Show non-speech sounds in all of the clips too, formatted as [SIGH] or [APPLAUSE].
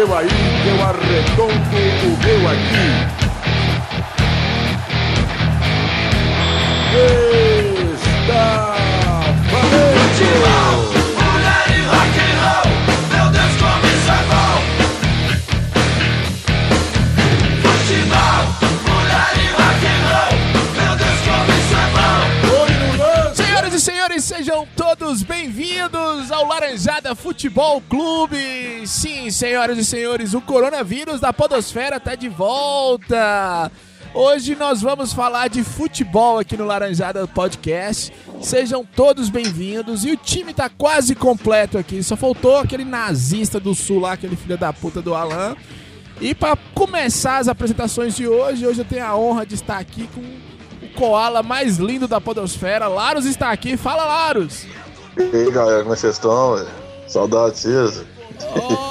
seu aí, eu arredondo o meu aqui. Está valente! Ao Laranjada Futebol Clube. Sim, senhoras e senhores, o coronavírus da podosfera tá de volta. Hoje nós vamos falar de futebol aqui no Laranjada Podcast. Sejam todos bem-vindos. E o time tá quase completo aqui. Só faltou aquele nazista do sul lá, aquele filho da puta do Alan. E para começar as apresentações de hoje, hoje eu tenho a honra de estar aqui com o koala mais lindo da podosfera. Laros está aqui. Fala, Laros! E aí, galera, como é que vocês estão? Saudades, Cisa. O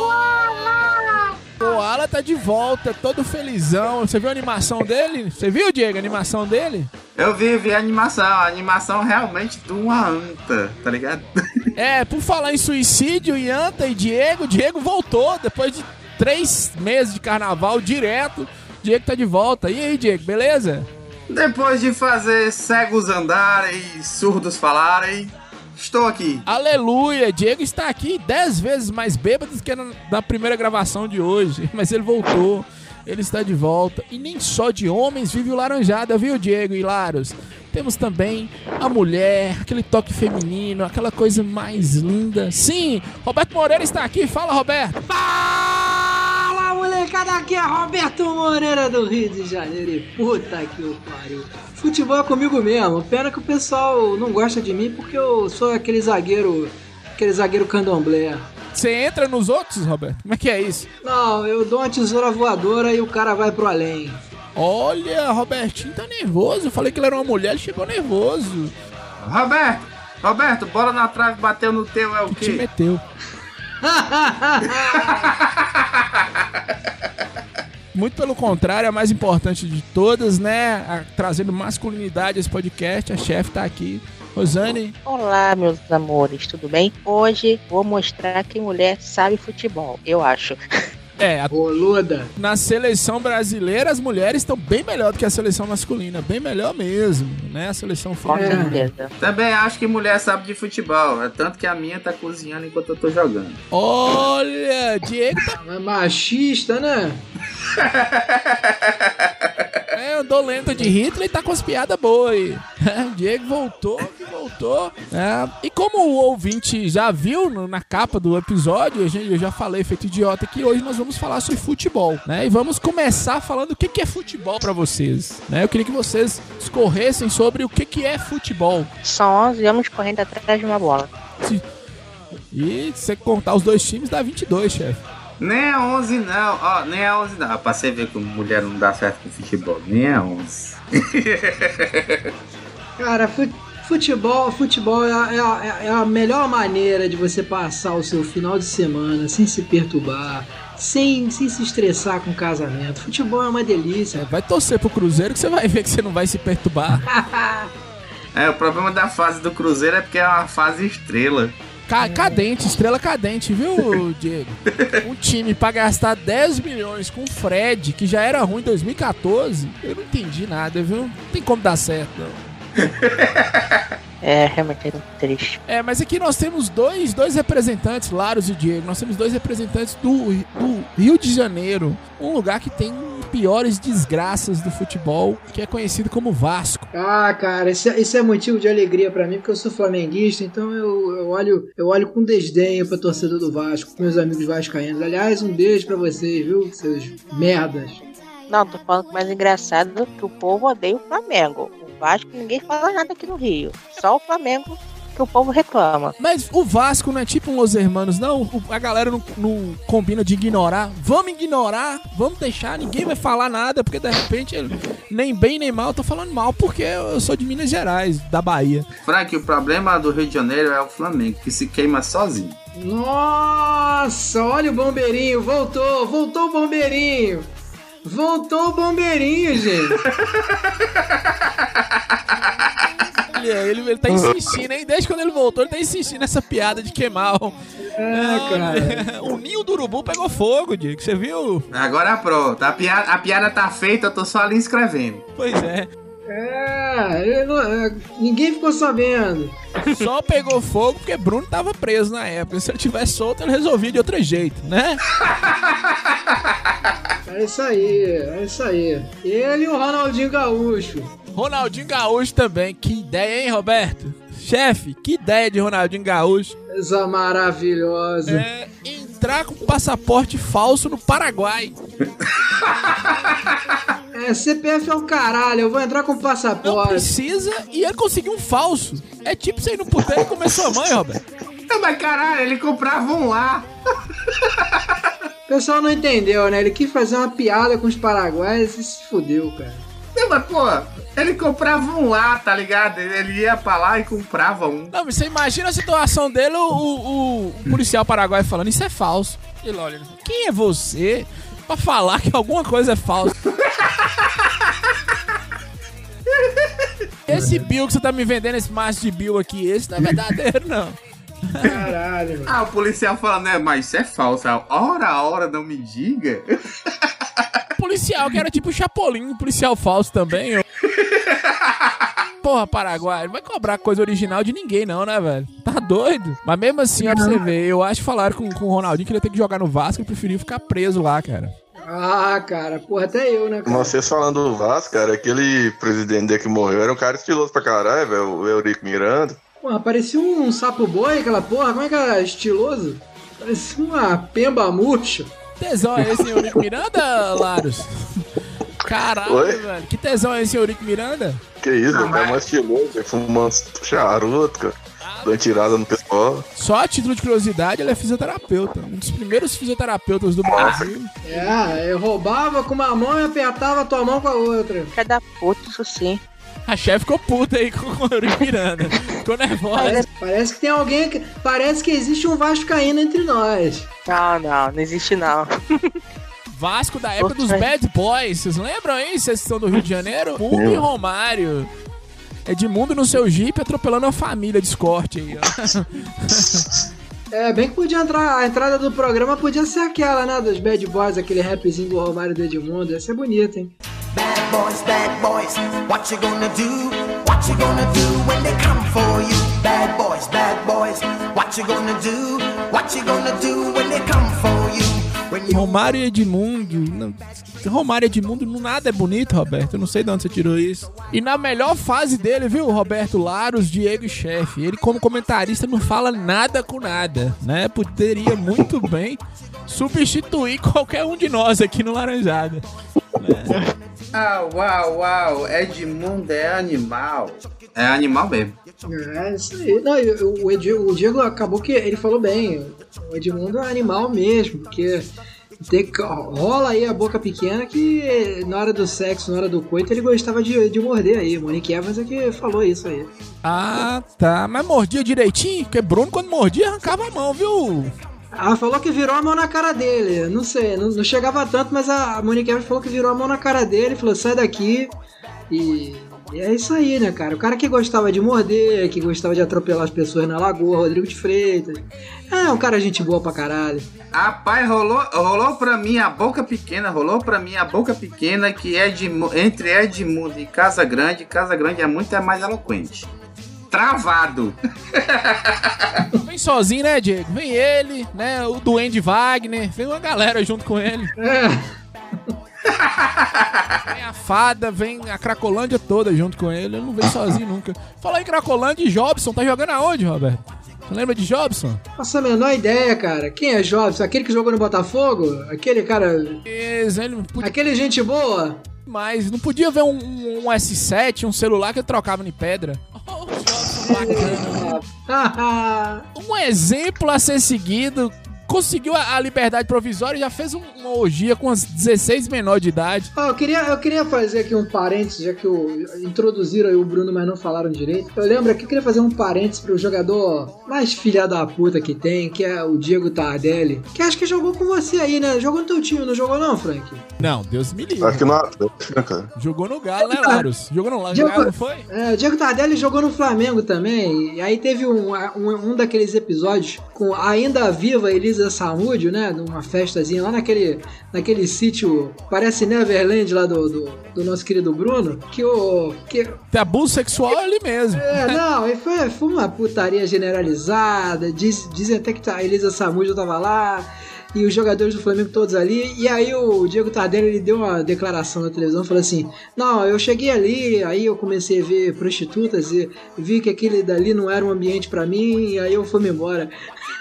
koala tá de volta, todo felizão. Você viu a animação dele? Você viu, Diego, a animação dele? Eu vi, vi a animação, a animação realmente de uma anta, tá ligado? [LAUGHS] É, por falar em suicídio, Ianta e Diego, Diego voltou depois de três meses de carnaval direto. Diego tá de volta. E aí, Diego, beleza? Depois de fazer cegos andarem e surdos falarem, estou aqui. Aleluia! Diego está aqui dez vezes mais bêbado do que na, na primeira gravação de hoje. [LAUGHS] Mas ele voltou, ele está de volta. E nem só de homens vive o Laranjada, viu, Diego e Laros? Temos também a mulher, aquele toque feminino, aquela coisa mais linda. Sim, Roberto Moreira está aqui. Fala, Roberto! Fala molecada, aqui é Roberto Moreira do Rio de Janeiro e puta que o pariu. Futebol é comigo mesmo, pena que o pessoal não gosta de mim porque eu sou aquele zagueiro, aquele zagueiro candomblé. Você entra nos outros, Roberto? Como é que é isso? Não, eu dou uma tesoura voadora e o cara vai pro além. Olha, Robertinho tá nervoso. Eu falei que ele era uma mulher, ele chegou nervoso. Roberto, Roberto, bola na trave, bateu no teu, é o Te quê? meteu. [LAUGHS] Muito pelo contrário, a mais importante de todas, né? A- trazendo masculinidade a esse podcast. A chefe tá aqui. Rosane, Olá, meus amores, tudo bem? Hoje vou mostrar que mulher sabe futebol, eu acho. [LAUGHS] é, a- Boluda. na seleção brasileira as mulheres estão bem melhor do que a seleção masculina. Bem melhor mesmo, né? A seleção feminina. certeza. Também acho que mulher sabe de futebol, é tanto que a minha tá cozinhando enquanto eu tô jogando. Olha, Diego tá É machista, né? [LAUGHS] Andou lento de Hitler e tá com as piadas boas aí. [LAUGHS] É, Diego voltou, que voltou. É, e como o ouvinte já viu no- na capa do episódio, eu já falei, feito idiota, que hoje nós vamos falar sobre futebol, né? E vamos começar falando o que, que é futebol pra vocês, né? Eu queria que vocês escorressem sobre o que, que é futebol. São 11 homens correndo atrás de uma bola. E se você contar os dois times, dá 22, chefe. Nem a 11 não, ó, nem a 11 não. Pra você ver que mulher não dá certo com futebol, nem a [LAUGHS] 11. Cara, fu- futebol, futebol é a, é a- é a melhor maneira de você passar o seu final de semana sem se perturbar, sem, sem se estressar com o casamento. Futebol é uma delícia. É, vai torcer pro Cruzeiro que você vai ver que você não vai se perturbar. [LAUGHS] É, o problema da fase do Cruzeiro é porque é uma fase estrela. Ca- cadente, estrela cadente, viu, Diego? Um time pra gastar 10 milhões com o Fred, que já era ruim em 2014, eu não entendi nada, viu? Não tem como dar certo, não. É realmente é muito triste. É, mas aqui nós temos dois, dois representantes, Laros e Diego. Nós temos dois representantes do, do Rio de Janeiro, um lugar que tem piores desgraças do futebol, que é conhecido como Vasco. Ah, cara, isso é, isso é motivo de alegria pra mim, porque eu sou flamenguista, então eu, eu olho eu olho com desdenho pra torcedor do Vasco, com meus amigos vascaínos. Aliás, um beijo pra vocês, viu, seus merdas. Não, tô falando que o mais engraçado é que o povo odeia o Flamengo. O Vasco ninguém fala nada aqui no Rio. Só o Flamengo que o povo reclama. Mas o Vasco não é tipo um Los Hermanos, não? A galera não, não combina de ignorar. Vamos ignorar, vamos deixar, ninguém vai falar nada, porque de repente, nem bem nem mal, eu tô falando mal porque eu sou de Minas Gerais, da Bahia. Frank, o problema do Rio de Janeiro é o Flamengo, que se queima sozinho. Nossa, olha o bombeirinho, voltou, voltou o bombeirinho. Voltou o bombeirinho, gente. [LAUGHS] Olha, ele, ele tá insistindo, hein? Desde quando ele voltou, ele tá insistindo nessa piada de queimar o, É, cara. o ninho do urubu pegou fogo, Diego. Você viu? Agora pronto. A piada, a piada tá feita, eu tô só ali escrevendo. Pois é. É, não- é, ninguém ficou sabendo. Só pegou fogo porque Bruno tava preso na época. Se ele tivesse solto, ele resolvia de outro jeito, né? É isso aí, é isso aí. Ele e o Ronaldinho Gaúcho. Ronaldinho Gaúcho também. Que ideia, hein, Roberto? Chefe, que ideia de Ronaldinho Gaúcho. Essa maravilhosa. É entrar com passaporte falso no Paraguai. [LAUGHS] É, CPF é o caralho, eu vou entrar com Não passaporte. precisa e ele conseguiu um falso. É tipo você ir no puteiro e comer sua mãe, Roberto. Não, [LAUGHS] mas caralho, ele comprava um lá. [LAUGHS] O pessoal não entendeu, né? Ele quis fazer uma piada com os paraguaios e se fudeu, cara. Não, mas pô, ele comprava um lá, tá ligado? Ele ia pra lá e comprava um. Não, mas você imagina a situação dele, o, o- o policial paraguaio falando, isso é falso. Ele olha, quem é você pra falar que alguma coisa é falsa? [LAUGHS] Esse bill que você tá me vendendo, esse maço de bill aqui, esse não é verdadeiro, não. Caralho, mano. Ah, o policial falando, né? Mas isso é falso. Hora a hora, não me diga. [LAUGHS] Policial que era tipo o Chapolin, policial falso também. ó. [LAUGHS] Porra, Paraguai, não vai cobrar coisa original de ninguém, não, né, velho? Tá doido? Mas mesmo assim, ó, pra você ver, eu acho que falaram com, com o Ronaldinho que ele ia ter que jogar no Vasco e preferiu ficar preso lá, cara. Ah, cara, porra, até eu, né, cara? Vocês falando do Vasco, cara, aquele presidente dele que morreu era um cara estiloso pra caralho, velho, o Eurico Miranda. Porra, parecia um sapo boi, aquela porra, como é que era estiloso? Parecia uma pemba murcha. Tesão é esse, Eurico Miranda, Laros? Caralho, Oi? velho. Que tesão é esse, Eurico Miranda? Que isso, o cara mas- mais estiloso, velho, fumando charuto, cara, dando tirada no pessoal. Só a título de curiosidade, ele é fisioterapeuta. Um dos primeiros fisioterapeutas do Brasil. É, eu roubava com uma mão e apertava a tua mão com a outra. Cada puto, isso sim. A chefe ficou puta aí com o Eurico Miranda. Ficou nervosa. Parece, parece que tem alguém que. Parece que existe um vascaíno entre nós. Não, não, não existe não. Vasco da época dos. Bad Boys. Vocês lembram, hein? Vocês estão do Rio de Janeiro? Mundo e Romário. Edmundo no seu Jeep atropelando a família de escorte aí, ó. [LAUGHS] É, bem que podia entrar. A entrada do programa podia ser aquela, né? Dos Bad Boys, aquele rapzinho do Romário do Edmundo. Ia ser bonito, hein? Bad boys, bad boys, what you gonna do? What you gonna do when they come for you? Bad boys, bad boys, what you gonna do? What you gonna do when they come for you? Romário e Edmundo. Não, Romário e Edmundo, não nada é bonito, Roberto. Eu não sei de onde você tirou isso. E na melhor fase dele, viu, Roberto Laros, Diego e Chefe. Ele, como comentarista, não fala nada com nada, né? Poderia muito bem substituir qualquer um de nós aqui no Laranjada. Ah, uau, uau. Edmundo é animal. É animal mesmo. É, isso aí. Não, o, o Edi- o Diego acabou que ele falou bem. O Edmundo é animal mesmo, porque tem rola aí a boca pequena que na hora do sexo, na hora do coito, ele gostava de, de morder aí. Monique Evans é que falou isso aí. Ah, tá. Mas mordia direitinho? Porque Bruno, quando mordia, arrancava a mão, viu? Ah, falou que virou a mão na cara dele. Não sei, não, não chegava tanto, mas a Monique Evans falou que virou a mão na cara dele, falou, sai daqui. E, e é isso aí, né, cara? O cara que gostava de morder, que gostava de atropelar as pessoas na lagoa, Rodrigo de Freitas. É um cara gente boa pra caralho. Rapaz, rolou, rolou pra mim a boca pequena, rolou pra mim a boca pequena que Edmu, entre Edmundo e Casa Grande, Casa Grande é muito é mais eloquente. Travado. [LAUGHS] Vem sozinho, né, Diego? Vem ele, né? O Duende Wagner. Vem uma galera junto com ele. É. [LAUGHS] Vem a fada, vem a Cracolândia toda junto com ele. Ele não vem sozinho nunca. Falar em Cracolândia e Jobson, tá jogando aonde, Roberto? Você lembra de Jobson? Faço a menor ideia, cara. Quem é Jobs? Aquele que jogou no Botafogo? Aquele cara. Esse, ele Aquele gente boa? mais. Não podia ver um, um- um S7, um celular que ele trocava em pedra. [LAUGHS] Oh, Jobson bacana. [LAUGHS] [LAUGHS] Um exemplo a ser seguido conseguiu a, a liberdade provisória e já fez um- uma orgia com as 16 menores de idade. Ó, eu, queria, eu queria fazer aqui um parênteses, já que o, introduziram aí o Bruno, mas não falaram direito. Eu lembro aqui, eu queria fazer um parênteses pro jogador mais filha da puta que tem, que é o Diego Tardelli, que acho que jogou com você aí, né? Jogou no teu time, não jogou não, Frank? Não, Deus me livre. Acho que né, cara? Jogou no Galo, né, Larus? Jogou no Diego- Galo, não foi? É, o Diego Tardelli jogou no Flamengo também, e aí teve um, um, um daqueles episódios com a ainda viva Elisa Samúdio, né? Numa festazinha lá naquele, naquele sítio, parece Neverland lá do, do, do nosso querido Bruno, que o. Que, Tem abuso sexual ali mesmo. é, não, e foi, foi uma putaria generalizada. Diz, dizem até que a Elisa Samúdio tava lá. E os jogadores do Flamengo todos ali. E aí o Diego Tardelli ele deu uma declaração na televisão falou assim: Não, eu cheguei ali, aí eu comecei a ver prostitutas e vi que aquele dali não era um ambiente pra mim, e aí eu fui embora.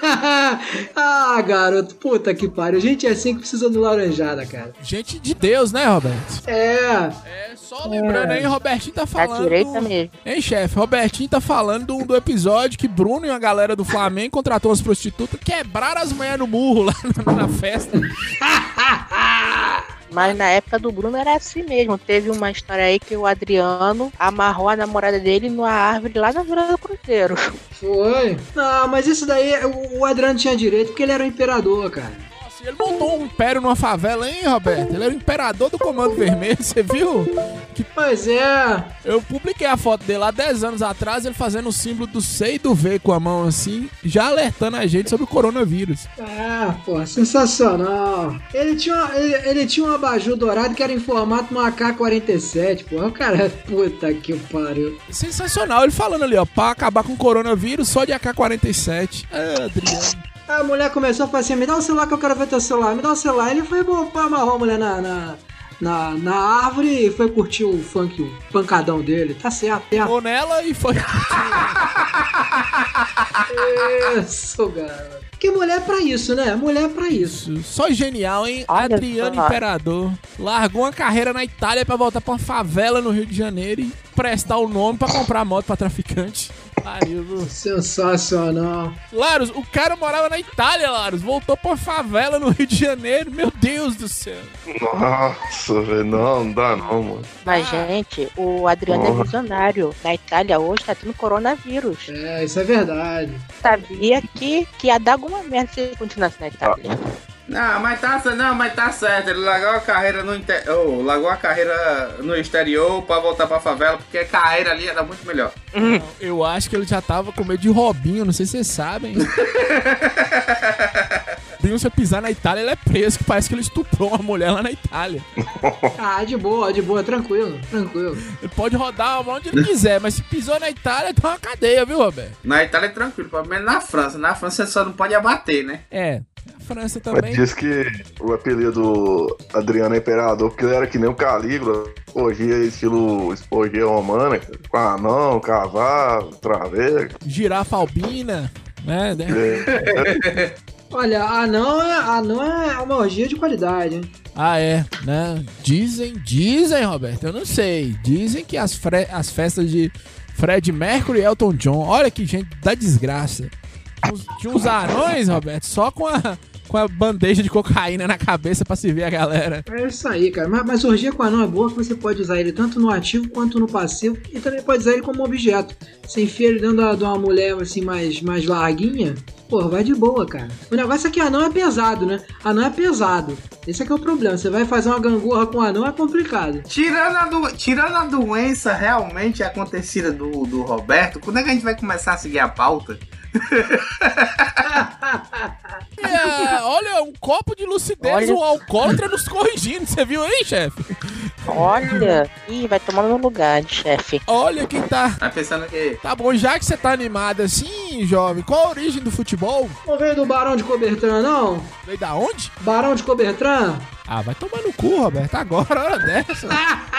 [LAUGHS] ah, garoto, puta que pariu. Gente é assim que precisa do laranjada, cara. Gente de Deus, né, Roberto? É. É, só lembrando aí, Robertinho tá falando. direita mesmo. Hein, chefe? Robertinho tá falando do, do episódio que Bruno e a galera do Flamengo contratou umas prostitutas, quebraram as mulheres no murro lá [LAUGHS] na, na festa. [LAUGHS] Mas na época do Bruno era assim mesmo. Teve uma história aí que o Adriano amarrou a namorada dele numa árvore lá na Vila do Cruzeiro. Foi. Não, mas isso daí o, o Adriano tinha direito porque ele era o imperador, cara. Nossa, e ele montou um império numa favela, hein, Roberto? Ele era o imperador do Comando Vermelho, você viu? Pois é. Eu publiquei a foto dele há 10 anos atrás, ele fazendo o símbolo do C e do V com a mão assim, já alertando a gente sobre o coronavírus. Ah, pô, sensacional. Ele tinha, uma- ele, ele tinha um abajur dourado que era em formato uma AK-47, pô. O cara, puta que pariu. Sensacional, ele falando ali, ó, pra acabar com o coronavírus só de AK-47. Ah, Adriano. A mulher começou a falar assim: me dá o celular que eu quero ver teu celular, me dá o celular. Ele foi, bom, pô, amarrou a mulher na, na, na, na árvore e foi curtir o funk, o pancadão dele. Tá certo, certo. Ficou nela e foi. [LAUGHS] Isso, cara. Porque mulher é pra isso, né? Mulher é pra isso. Só genial, hein? Olha Adriano só. Imperador largou uma carreira na Itália pra voltar pra uma favela no Rio de Janeiro e prestar o nome pra comprar moto pra traficante. Pariu, viu? Sensacional. Laros, o cara morava na Itália, Laros. Voltou pra favela no Rio de Janeiro. Meu Deus do céu. Nossa, velho, não, não dá não, mano. Mas, gente, o Adriano é Porra. visionário. Na Itália hoje tá tendo coronavírus. É, isso é verdade. Sabia que, que ia dar alguma merda se ele continuasse na Itália. Não, mas tá, não, mas tá certo. Ele largou a carreira no inter... oh, largou a carreira no exterior pra voltar pra favela, porque a carreira ali era muito melhor. Eu acho que ele já tava com medo de Robinho, não sei se vocês sabem. [LAUGHS] Robinho, se eu pisar na Itália, ele é preso, que parece que ele estuprou uma mulher lá na Itália. [LAUGHS] Ah, de boa, de boa, tranquilo, tranquilo. Ele pode rodar onde ele quiser, mas se pisou na Itália, tá uma cadeia, viu, Roberto? Na Itália é tranquilo, pelo menos na França. Na França você só não pode abater, né? É, França Mas também. diz que o apelido Adriano é Imperador, porque ele era que nem o Calígula, orgia estilo orgia romana, com anão, cavalo, traveco. Girafa albina, né? É, [LAUGHS] Olha, anão é, anão é uma orgia de qualidade, hein? Ah, é, né? Dizem, dizem, Roberto, eu não sei. Dizem que as, fre- as festas de Fred Mercury e Elton John, olha que gente da desgraça. Tinha uns anões, Roberto, só com a, com a bandeja de cocaína na cabeça pra se ver a galera. É isso aí, cara. Mas, mas orgia com anão é boa que você pode usar ele tanto no ativo quanto no passivo e também pode usar ele como objeto. Você enfia ele dentro de uma mulher assim mais, mais larguinha, pô, vai de boa, cara. O negócio é que anão é pesado, né? Anão é pesado. Esse é que é o problema. Você vai fazer uma gangorra com anão é complicado. Tirando a, do... Tirando a doença realmente acontecida do, do Roberto, quando é que a gente vai começar a seguir a pauta? [LAUGHS] [LAUGHS] É, olha, um copo de lucidez, Olha. um alcoólatra nos corrigindo. Você viu aí, chefe? Olha, ih, vai tomar no lugar de chefe. Olha quem tá. Tá pensando que. Tá bom, já que você tá animado assim, jovem, qual a origem do futebol? Não veio do Barão de Cobertran, não? Veio da onde? Barão de Cobertran? Ah, vai tomar no cu, Roberto, agora, hora dessa. [LAUGHS]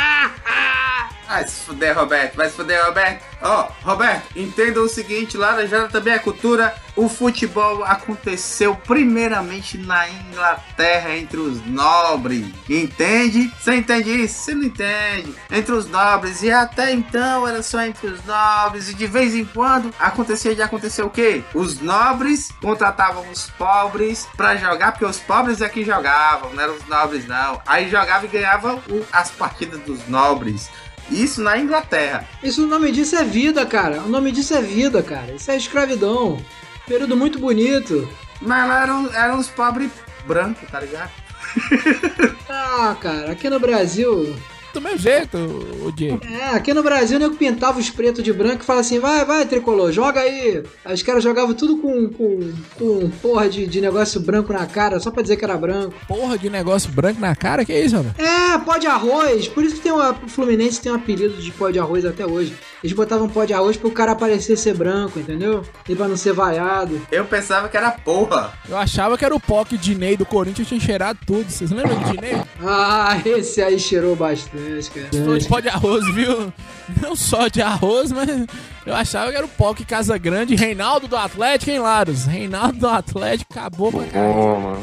Vai se fuder, Roberto. Vai se fuder, Roberto. Ó, Roberto, entenda o seguinte: Laranjada também é cultura. O futebol aconteceu primeiramente na Inglaterra, entre os nobres. Entende? Você entende isso? Você não entende. Entre os nobres. E até então era só entre os nobres. E de vez em quando acontecia de acontecer o quê? Os nobres contratavam os pobres pra jogar, porque os pobres é que jogavam, não eram os nobres, não. Aí jogava e ganhava o- as partidas dos nobres. Isso na Inglaterra. Isso o nome disso é vida, cara. O nome disso é vida, cara. Isso é escravidão. Período muito bonito. Mas lá eram, eram os pobres brancos, tá ligado? [LAUGHS] Ah, cara, aqui no Brasil. Do meu jeito, o Diego. É, aqui no Brasil o nego pintava os pretos de branco e falava assim: vai, vai, tricolor, joga aí. Os caras jogavam tudo com, com, com porra de, de negócio branco na cara, só pra dizer que era branco. Porra de negócio branco na cara, que isso, mano? É, pó de arroz. Por isso que tem uma, o Fluminense tem um apelido de pó de arroz até hoje. Eles botavam pó de arroz pro cara parecer ser branco, entendeu? E pra não ser vaiado. Eu pensava que era porra. Eu achava que era o Poc Dinei do Corinthians, tinha cheirado tudo. Vocês lembram do Dinei? Ah, [LAUGHS] esse aí cheirou bastante, cara. Sou de pó de arroz, viu? Não só de arroz, mas eu achava que era o Poc Casa Grande, Reinaldo do Atlético, hein, Laros? Reinaldo do Atlético acabou pra caralho.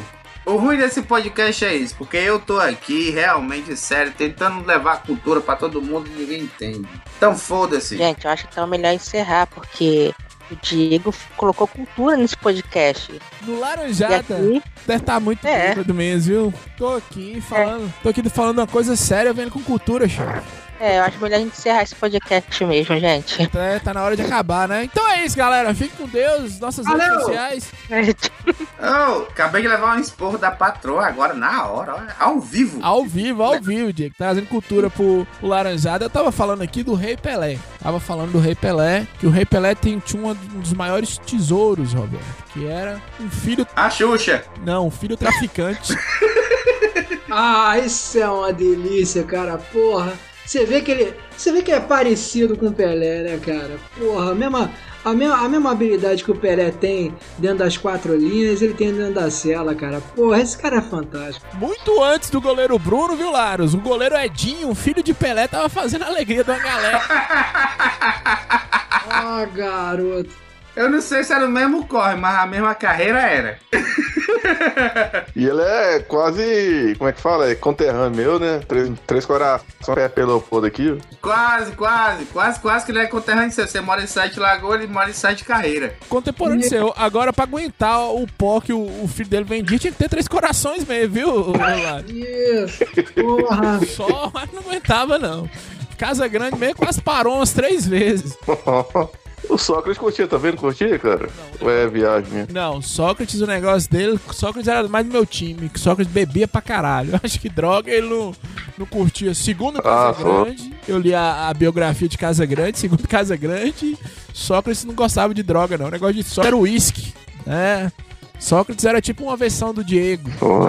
O ruim desse podcast é isso, porque eu tô aqui realmente sério, tentando levar a cultura pra todo mundo e ninguém entende. Então foda-se. Gente, eu acho que é melhor encerrar, porque o Diego colocou cultura nesse podcast. No Laranjada, aqui, deve estar muito É. bêbado mesmo, viu? Tô aqui falando, tô aqui falando uma coisa séria, vendo com cultura, chefe. É, eu acho melhor a gente encerrar esse podcast mesmo, gente. É, tá na hora de acabar, né? Então é isso, galera. Fique com Deus, nossas redes Valeu! sociais. [LAUGHS] Oh, acabei de levar um esporro da patroa agora, na hora, ao vivo. Ao vivo, ao vivo, Diego. Trazendo cultura pro, pro Laranjada. Eu tava falando aqui do Rei Pelé. Tava falando do Rei Pelé, que o Rei Pelé tem, tinha um dos maiores tesouros, Roberto. Que era um filho. A Xuxa. Não, um filho traficante. [LAUGHS] Ah, isso é uma delícia, cara. Porra. Você vê que ele. Você vê que é parecido com o Pelé, né, cara? Porra, a mesma, a mesma, a mesma habilidade que o Pelé tem dentro das quatro linhas, ele tem dentro da cela, cara. Porra, esse cara é fantástico. Muito antes do goleiro Bruno, viu, Laros? O goleiro Edinho, filho de Pelé, tava fazendo a alegria uma galera. [LAUGHS] Ah, garoto. Eu não sei se era o mesmo corre, mas a mesma carreira era. E ele é quase. Como é que fala? É conterrâneo meu, né? Três, três corações pé pelo foda aqui. Quase, quase, quase, quase que ele é conterrâneo seu. Você mora em Sete Lagoas, ele mora em Sete Carreira. Contemporâneo seu. Agora, pra aguentar o pó que o, o filho dele vendia, tinha que ter três corações mesmo, viu? Isso. Porra. [LAUGHS] Só, mas não aguentava, não. Casa Grande mesmo quase parou umas três vezes. [LAUGHS] o Sócrates curtia, tá vendo? Curtia, cara? Ou é viagem minha? Não, Sócrates, o negócio dele, Sócrates era mais do meu time, que Sócrates bebia pra caralho. [LAUGHS] Eu acho que droga ele não, não curtia. Segundo Casa Ah, foi. Grande, eu li a, a biografia de Casa Grande, [LAUGHS] segundo Casa Grande, Sócrates não gostava de droga, não. O negócio de Sócrates era uísque, né? Sócrates era tipo uma versão do Diego. Pô,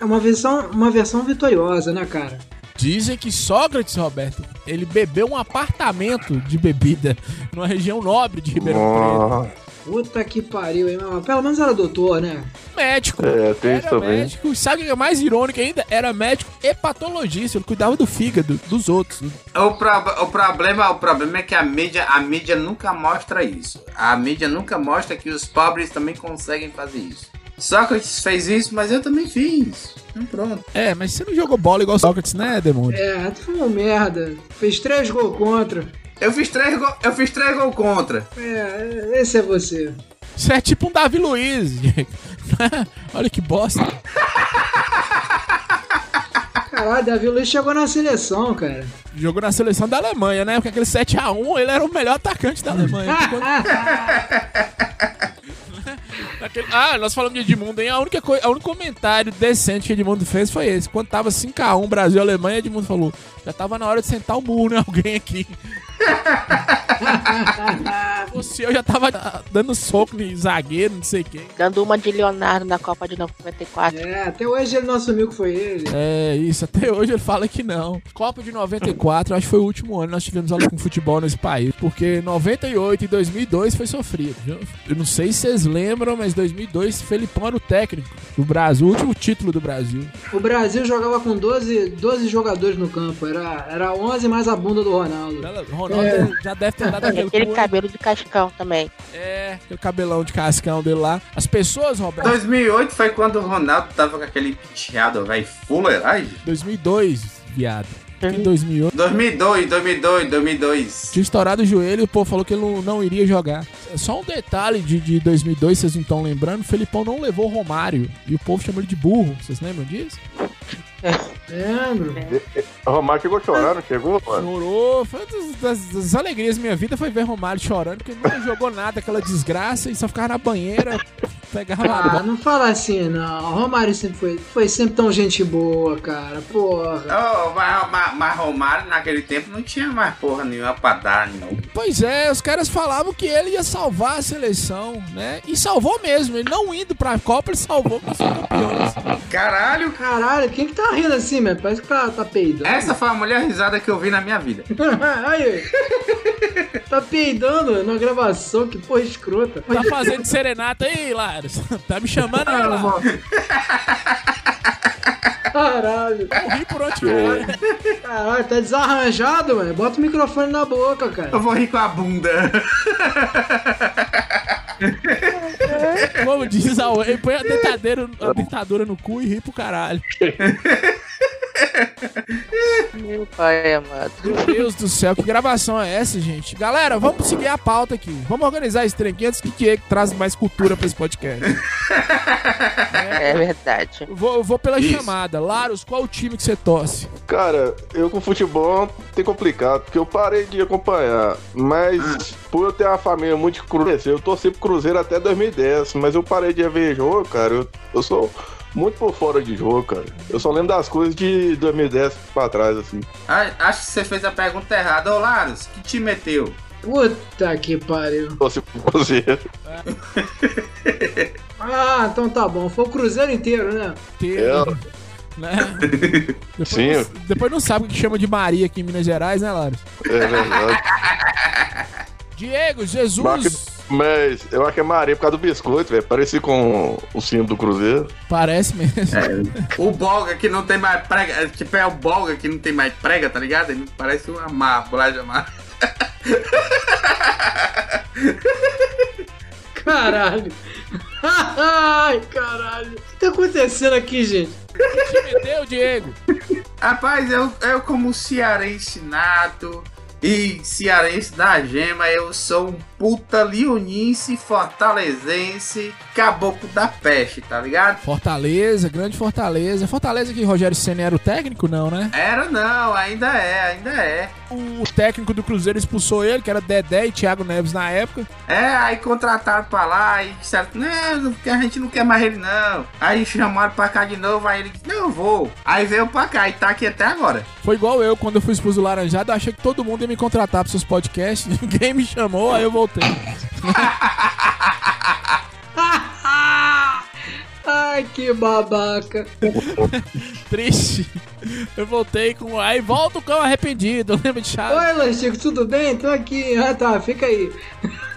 É uma versão, uma versão vitoriosa, né, cara? Dizem que Sócrates, Roberto, ele bebeu um apartamento de bebida numa região nobre de Ribeirão ó, Puta que pariu, hein, mas Pelo menos era doutor, né? Preto. Médico. É, tem isso Era também. médico. Sabe o que é mais irônico ainda? Era médico e patologista. Ele cuidava do fígado dos outros. O, pro- o problema, o problema é que a mídia, a mídia nunca mostra isso. A mídia nunca mostra que os pobres também conseguem fazer isso. Sócrates fez isso, mas eu também fiz. Então pronto. É, mas você não jogou bola igual Sócrates, né, demônio? É, tu foi um merda. Fez três gols contra. Eu fiz três gols, eu fiz três gols contra. É, esse é você. Você é tipo um Davi Luiz. [LAUGHS] Olha que bosta. Caralho, Davi Luiz chegou na seleção, cara. Jogou na seleção da Alemanha, né? Porque aquele 7x1, ele era o melhor atacante da Alemanha. [LAUGHS] Naquele- Ah, nós falamos de Edmundo, hein? A única coisa, o único comentário decente que Edmundo fez foi esse. Quando tava 5x1 Brasil e Alemanha, Edmundo falou: já tava na hora de sentar o murro em alguém aqui. [LAUGHS] fosse eu, já tava dando soco em zagueiro, não sei quem. Dando uma de Leonardo na Copa de 94. É, até hoje ele não assumiu que foi ele. É, isso, até hoje ele fala que não. Copa de 94, acho que foi o último ano que nós tivemos aula com futebol nesse país. Porque 98 e 2002 foi sofrido. viu? Eu não sei se vocês lembram, mas 2002, Felipão era o técnico do Brasil, o último título do Brasil. O Brasil jogava com 12, 12 jogadores no campo. Era, era 11 mais a bunda do Ronaldo. O Ronaldo já deve ter dado aquele, aquele cabelo de cascão também. É, aquele cabelão de cascão dele lá. As pessoas, Roberto, 2008 foi quando o Ronaldo tava com aquele penteado, velho, fuleiragem. 2002, viado. Em 2008. 2002, 2002, 2002. Tinha estourado o joelho e o povo falou que ele não, não iria jogar. Só um detalhe de, de 2002, vocês não estão lembrando, o Felipão não levou o Romário. E o povo chamou ele de burro. Vocês lembram disso? Lembro. O Romário chegou não chegou, mano? Chorou. Foi uma das, das- das alegrias da minha vida foi ver Romário chorando, porque ele nunca jogou nada, aquela desgraça, e só ficava na banheira, [LAUGHS] pegava Ah, não fala assim, não. O Romário sempre foi, foi sempre tão gente boa, cara. Porra. Oh, mas, mas, mas Romário naquele tempo não tinha mais porra nenhuma pra dar, não. Pois é, os caras falavam que ele ia salvar a seleção, né? E salvou mesmo. Ele não indo pra Copa, ele salvou com os campeões. Caralho, Caralho, quem que tá rindo assim, velho? Parece que tá, tá peidando. essa foi a melhor risada que eu vi na minha vida. [LAUGHS] Aí, tá peidando na gravação, que porra escrota. Tá fazendo serenata aí, Laros? Tá me chamando aí, Laros? Caralho, Eu ri por onde for. caralho, tá desarranjado, velho. Bota o microfone na boca, cara. Eu vou rir com a bunda. Como diz a põe a dentadura, a dentadura no cu e ri pro caralho. [LAUGHS] Meu pai amado. Meu Deus do céu, que gravação é essa, gente? Galera, vamos seguir a pauta aqui. Vamos organizar esse trem aqui antes que o Diego traz mais cultura pra esse podcast. [LAUGHS] É verdade. Eu vou, vou pela Isso. chamada. Laros, qual o time que você torce? Cara, eu com futebol tem complicado, porque eu parei de acompanhar. Mas por eu ter uma família muito de cruzeiro, eu torci pro Cruzeiro até 2010, mas eu parei de ver jogo, cara. Eu, eu sou muito por fora de jogo, cara. Eu só lembro das coisas de 2010 pra trás, assim. Ah, Acho que você fez a pergunta errada. Ô, Laros, que te meteu? Puta que pariu. Pro Cruzeiro. [LAUGHS] Ah, então tá bom. Foi o Cruzeiro inteiro, né? Inteiro, né? [LAUGHS] Depois, Sim. não, depois não sabe o que chama de Maria aqui em Minas Gerais, né, Laros? É verdade. [LAUGHS] Diego, Jesus. Mas eu acho que é Maria por causa do biscoito, velho. Pareci com o símbolo do Cruzeiro. Parece mesmo. O Bolga que não tem mais prega. é, Tipo, é o Bolga que não tem mais prega, tá ligado? Ele parece uma má, bolacha má. Caralho. Ai, caralho. O que tá acontecendo aqui, gente? que te meteu, Diego? Rapaz, eu, eu como cearense nato e cearense da gema, eu sou um puta leonice fortalezense caboclo da peste, tá ligado? Fortaleza, grande Fortaleza. Fortaleza que Rogério Senna era o técnico, não, né? Era não, ainda é, ainda é. O técnico do Cruzeiro expulsou ele, que era Dedé e Thiago Neves na época. É, aí contrataram pra lá e disseram, não, a gente não quer mais ele não. Aí chamaram pra cá de novo, aí ele disse, não, eu vou. Aí veio pra cá e tá aqui até agora. Foi igual eu, quando eu fui expulso do Laranjado, eu achei que todo mundo ia me contratar pros seus podcasts. [LAUGHS] Ninguém me chamou, aí eu voltei. Ai, que babaca. Triste. Eu voltei com. Aí volta o cão arrependido. Lembra de chave? Oi, Lanchico, tudo bem? Tô aqui. Ah, tá, fica aí.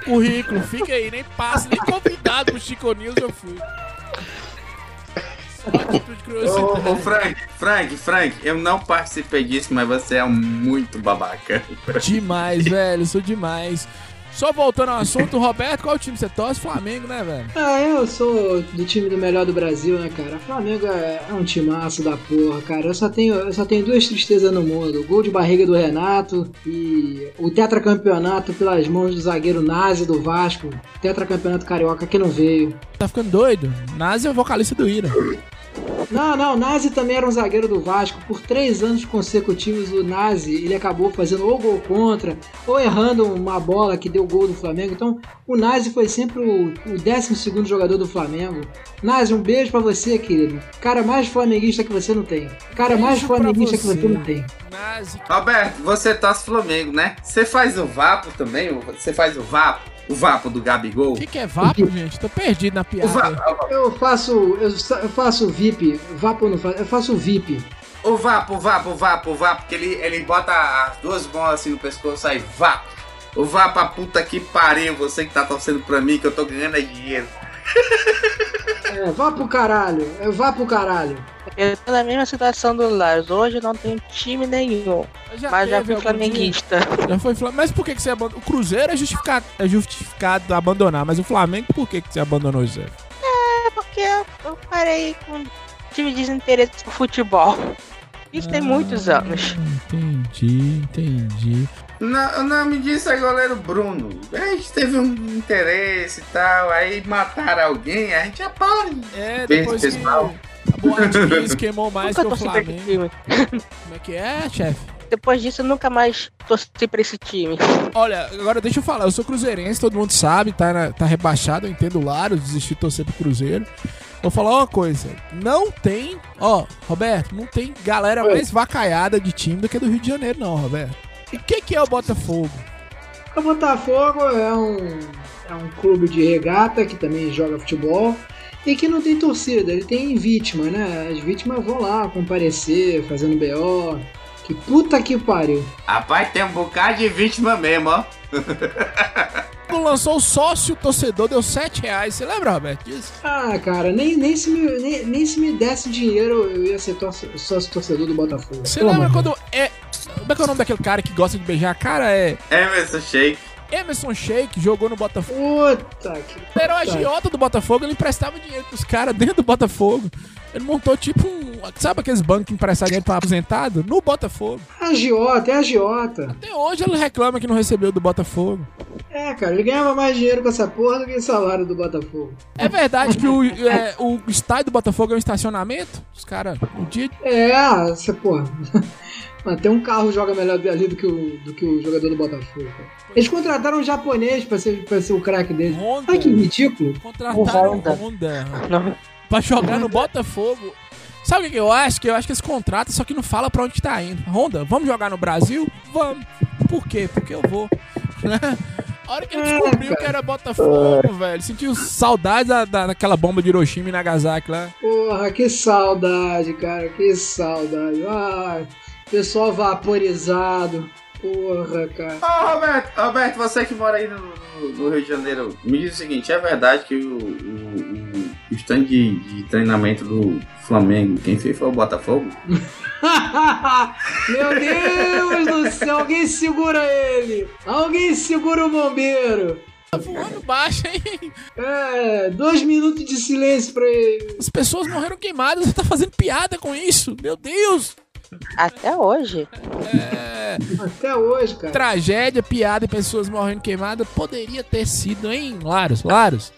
Currículo, fica aí, nem passa, nem convidado pro Chico News eu fui. Ô, ô, Frank, Frank, Frank, eu não participei disso, mas você é muito babaca. Demais, velho, sou demais. Só voltando ao assunto, Roberto, qual time você torce? Flamengo, né, velho? Ah, eu sou do time do melhor do Brasil, né, cara? Flamengo é, é um timaço da porra, cara. Eu só tenho, eu só tenho duas tristezas no mundo: o gol de barriga do Renato e o tetracampeonato pelas mãos do zagueiro Nazi do Vasco. Tetracampeonato carioca que não veio. Tá ficando doido? Nazi é o vocalista do Ira. Não, não, o Nazi também era um zagueiro do Vasco. Por três anos consecutivos, o Nazi ele acabou fazendo ou gol contra, ou errando uma bola que deu gol do Flamengo. Então, o Nazi foi sempre o, o 12 jogador do Flamengo. Nazi, um beijo pra você, querido. Cara mais flamenguista que você não tem. Cara mais Beijo pra flamenguista que você. você não tem. Nazi. Roberto, você torce Flamengo, né? Você faz o Vapo também? Você faz o Vapo? O vapo do Gabigol. O que, que é vapo, gente? Tô perdido na O piada. vapo, Eu faço. Eu, faço VIP. Vapo não faço. Eu faço VIP. o vapo, o vapo, o vapo, o vapo, que ele, ele bota as duas mãos assim no pescoço, aí vapo. O vapo, a puta que pariu, você que tá torcendo pra mim, que eu tô ganhando é dinheiro. É, vá pro caralho. É, vá pro caralho. Eu tô na mesma situação do Lars. Hoje não tenho time nenhum. Já mas já fui flamenguista. dia? Já foi Flamengo. Mas por que, que você abandonou? O Cruzeiro é justificado, é justificado abandonar, mas o Flamengo, por que, que você abandonou, José? É porque eu parei com. Tive desinteresse por futebol. Isso tem muitos anos. Entendi, entendi. Não, o nome disso é goleiro Bruno. A gente teve um interesse e tal, aí mataram alguém, a gente apaga. É, depois que pessoal. a boate Kiss queimou mais nunca que o torci pra esse Flamengo. time. Como é que é, chefe? Depois disso, eu nunca mais torci pra esse time. Olha, agora deixa eu falar, eu sou cruzeirense, todo mundo sabe, tá, na- tá rebaixado, eu entendo o Laro, desisti de torcer pro Cruzeiro. Vou falar uma coisa, não tem, ó, Roberto, não tem galera Oi. mais vacaiada de time do que do Rio de Janeiro, não, Roberto. E o que, que é o Botafogo? O Botafogo é um, é um clube de regata que também joga futebol e que não tem torcida, ele tem vítima, né? As vítimas vão lá comparecer, fazendo BO. Que puta que pariu. Rapaz, tem um bocado de vítima mesmo, ó. Quando lançou o sócio torcedor, deu 7 reais, você lembra, Roberto, disso? Ah, cara, nem, nem, se, me, nem, nem se me desse dinheiro eu ia ser torce- sócio torcedor do Botafogo. Você lembra quando é... Como é que é o nome daquele cara que gosta de beijar a cara? É Emerson Shake. Emerson Sheik, jogou no Botafogo. Puta que. Era o agiota do Botafogo, ele emprestava dinheiro pros caras dentro do Botafogo. Ele montou tipo um. Sabe aqueles bancos que emprestam dinheiro pra aposentado? No Botafogo. Agiota, é agiota. Até hoje ele reclama que não recebeu do Botafogo. É, cara, ele ganhava mais dinheiro com essa porra do que o salário do Botafogo. É verdade que o, é, o estádio do Botafogo é um estacionamento? Os caras, o dia. É, você, porra. Até um carro joga melhor ali do que o, do que o jogador do Botafogo. cara. Eles contrataram um japonês pra ser, pra ser o craque dele. Honda. Olha que ridículo. Contrataram Honda. Honda Não, pra jogar no Botafogo. Sabe o que eu acho? Que eu acho que eles contratam, só que não fala pra onde que tá indo. Honda, vamos jogar no Brasil? Vamos. Por quê? Porque eu vou. [LAUGHS] A hora que ele descobriu que era Botafogo, velho, sentiu saudades da, da- daquela bomba de Hiroshima e Nagasaki lá. Porra, que saudade, cara. Que saudade. Ai, pessoal vaporizado. Porra, cara. Ô, Roberto, Roberto, você que mora aí no, no- no Rio de Janeiro, me diz o seguinte, é verdade que o, o, o stand de, de treinamento do Flamengo, quem fez foi o Botafogo? [LAUGHS] Meu Deus do céu, alguém segura ele! Alguém segura o bombeiro! Tá voando baixo, hein? É, dois minutos de silêncio pra ele. As pessoas morreram queimadas, você tá fazendo piada com isso. Meu Deus! Até hoje. É, Até hoje, cara. tragédia, piada e pessoas morrendo queimadas poderia ter sido, hein, Laros? Laros?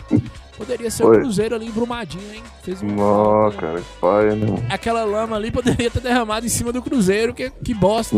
Poderia ser o Oi. Cruzeiro ali embrumadinho, hein? Fez um. Nó, cara, que pai, né? Aquela lama ali poderia ter derramado em cima do Cruzeiro, que, que bosta.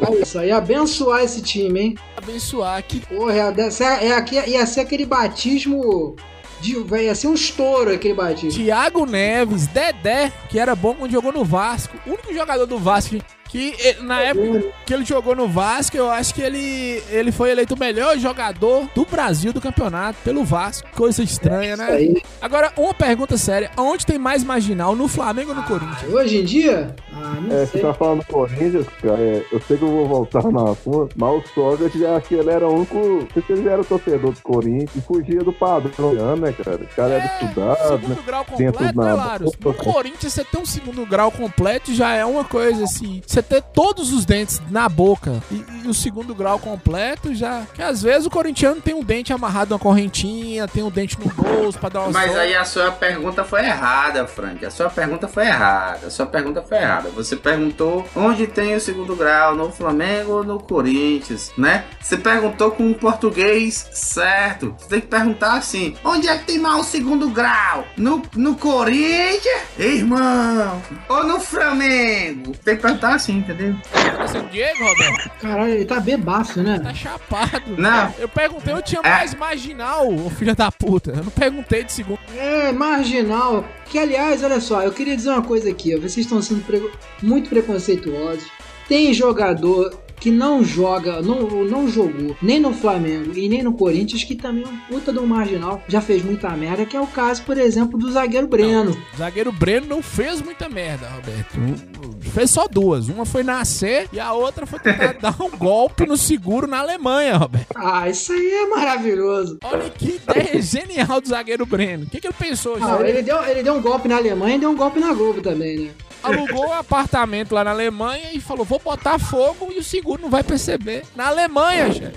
Olha isso aí, abençoar esse time, hein? Abençoar. Que Porra, ia, dessa- é, aqui- ia ser aquele batismo. De, vai- ser um estouro aquele batismo. Thiago Neves, Dedé, que era bom quando jogou no Vasco. O único jogador do Vasco que eh, na época que ele jogou no Vasco, eu acho que ele, ele foi eleito o melhor jogador do Brasil do campeonato pelo Vasco. Coisa estranha, Isso né? aí. Agora, uma pergunta séria: onde tem mais marginal, no Flamengo ou no Corinthians? Hoje em dia? Ah, não É, você sei. tá falando do Corinthians, cara. é, eu sei que eu vou voltar na assunto, mas o Sócrates, acho que ele era o único. Não sei se ele era o torcedor do Corinthians e fugia do padrão, né, cara? O cara era estudado, né? segundo grau Tem completo, né, Laros? No Corinthians, você ter um segundo grau completo já é uma coisa assim. Você ter todos os dentes na boca e, e o segundo grau completo já. Que às vezes o corintiano tem um dente amarrado numa correntinha, tem um dente no bolso pra dar uma Mas aí a sua pergunta foi errada, Frank. A sua pergunta foi errada. A sua pergunta foi errada. Você perguntou onde tem o segundo grau, no Flamengo ou no Corinthians, né? Você perguntou com um português certo. Você tem que perguntar assim: onde é que tem mais o segundo grau? No, no Corinthians, irmão? Ou no Flamengo? Tem que perguntar assim, entendeu? Tá sendo Diego, Roberto? Caralho, ele tá bebaço, né? Tá chapado. Não. Eu perguntei, eu tinha É. mais marginal, ô filho da puta. Eu não perguntei de segundo. É, marginal. Que, aliás, olha só, eu queria dizer uma coisa aqui. ó. Vocês estão sendo pre- muito preconceituosos. Tem jogador que não joga, não, não jogou nem no Flamengo e nem no Corinthians, que também é um puta do marginal, já fez muita merda, que é o caso, por exemplo, do zagueiro Breno. O zagueiro Breno não fez muita merda, Roberto. Um- Fez só duas. Uma foi nascer e a outra foi tentar [LAUGHS] dar um golpe no seguro na Alemanha, Roberto. Ah, isso aí é maravilhoso. Olha que ideia genial do zagueiro Breno. O que, que ele pensou, Ah, ele, deu, ele deu um golpe na Alemanha e deu um golpe na Globo também, né? Alugou um apartamento lá na Alemanha e falou: vou botar fogo e o seguro não vai perceber. Na Alemanha, chefe.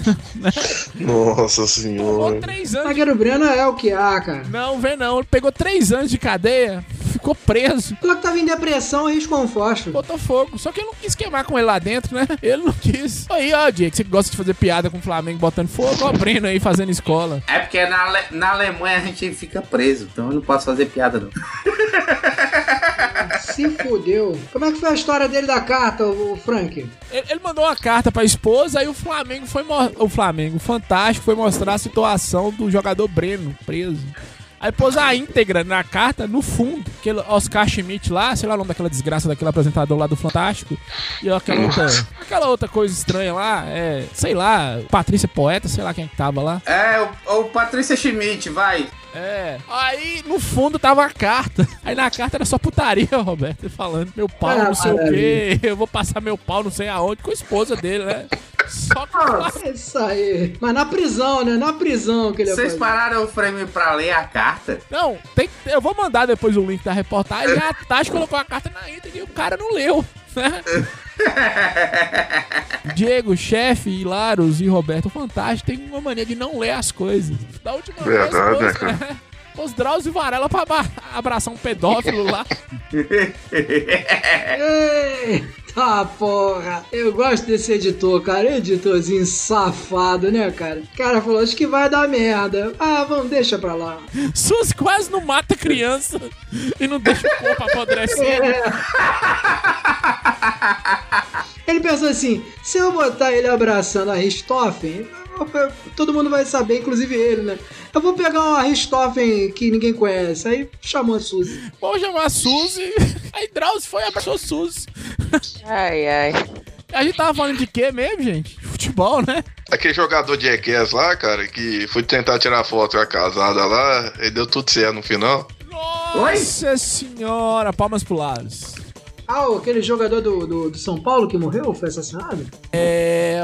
[LAUGHS] Nossa Pegou senhora. três anos. de- Zagueiro Breno é o que há, cara. Não, vê não. Ele pegou três anos de cadeia, ficou preso. Falou que tava em depressão e riscou um fósforo. Botou fogo. Só que ele não quis queimar com ele lá dentro, né? Ele não quis. Aí, ó, Diego, você gosta de fazer piada com o Flamengo botando fogo, ó, o Breno aí fazendo escola. É porque na, Ale- na Alemanha a gente fica preso, então eu não posso fazer piada não. [LAUGHS] Se fudeu. Como é que foi a história dele da carta, o Frank? Ele, ele mandou uma carta pra esposa, aí o Flamengo foi. mo- O Flamengo, o Fantástico, foi mostrar a situação do jogador Breno preso. Aí pôs a íntegra na carta, no fundo. Aquele Oscar Schmidt lá, sei lá o nome daquela desgraça daquele apresentador lá do Fantástico. E aquela outra, aquela outra coisa estranha lá, é, sei lá, Patrícia Poeta, sei lá quem que tava lá. É, o, o Patrícia Schmidt, vai. É. Aí no fundo tava a carta. Aí na carta era só putaria, [LAUGHS] Roberto, falando meu pau, Ah, não sei o maravilha. quê, eu vou passar meu pau não sei aonde com a esposa dele, né? Só que É Isso aí. Mas na prisão, né? Na prisão que ele Vocês pararam o frame pra ler a carta? Não, tem, que- eu vou mandar depois o link da reportagem. A Tati colocou a carta na íntegra e o cara não leu. Né? [LAUGHS] Diego, chefe, Hilaros e Roberto Fantástico tem uma mania de não ler as coisas. Da última Verdade, vez, né, cara? né, Drauzio Varela pra abraçar um pedófilo lá. [LAUGHS] Eita porra! Eu gosto desse editor, cara. Editorzinho safado, né, cara? O cara falou, acho que vai dar merda. Ah, vamos, deixa pra lá. Suzy quase não mata criança e não deixa o corpo apodrecer. [LAUGHS] Ele pensou assim: se eu botar ele abraçando a Richthofen, [LAUGHS] todo mundo vai saber, inclusive ele, né? Eu vou pegar uma Richthofen que ninguém conhece. Aí chamou a Suzy. Vamos chamar a Suzy. Aí Drauzio foi e abraçou a Suzy. Ai, ai. A gente tava falando de quê mesmo, gente? Futebol, né? Aquele jogador de EQS lá, cara, que foi tentar tirar foto com a casada lá, e deu tudo certo no final. Nossa senhora, palmas pro Laros. Ah, aquele jogador do, do, do São Paulo que morreu, foi assassinado? É,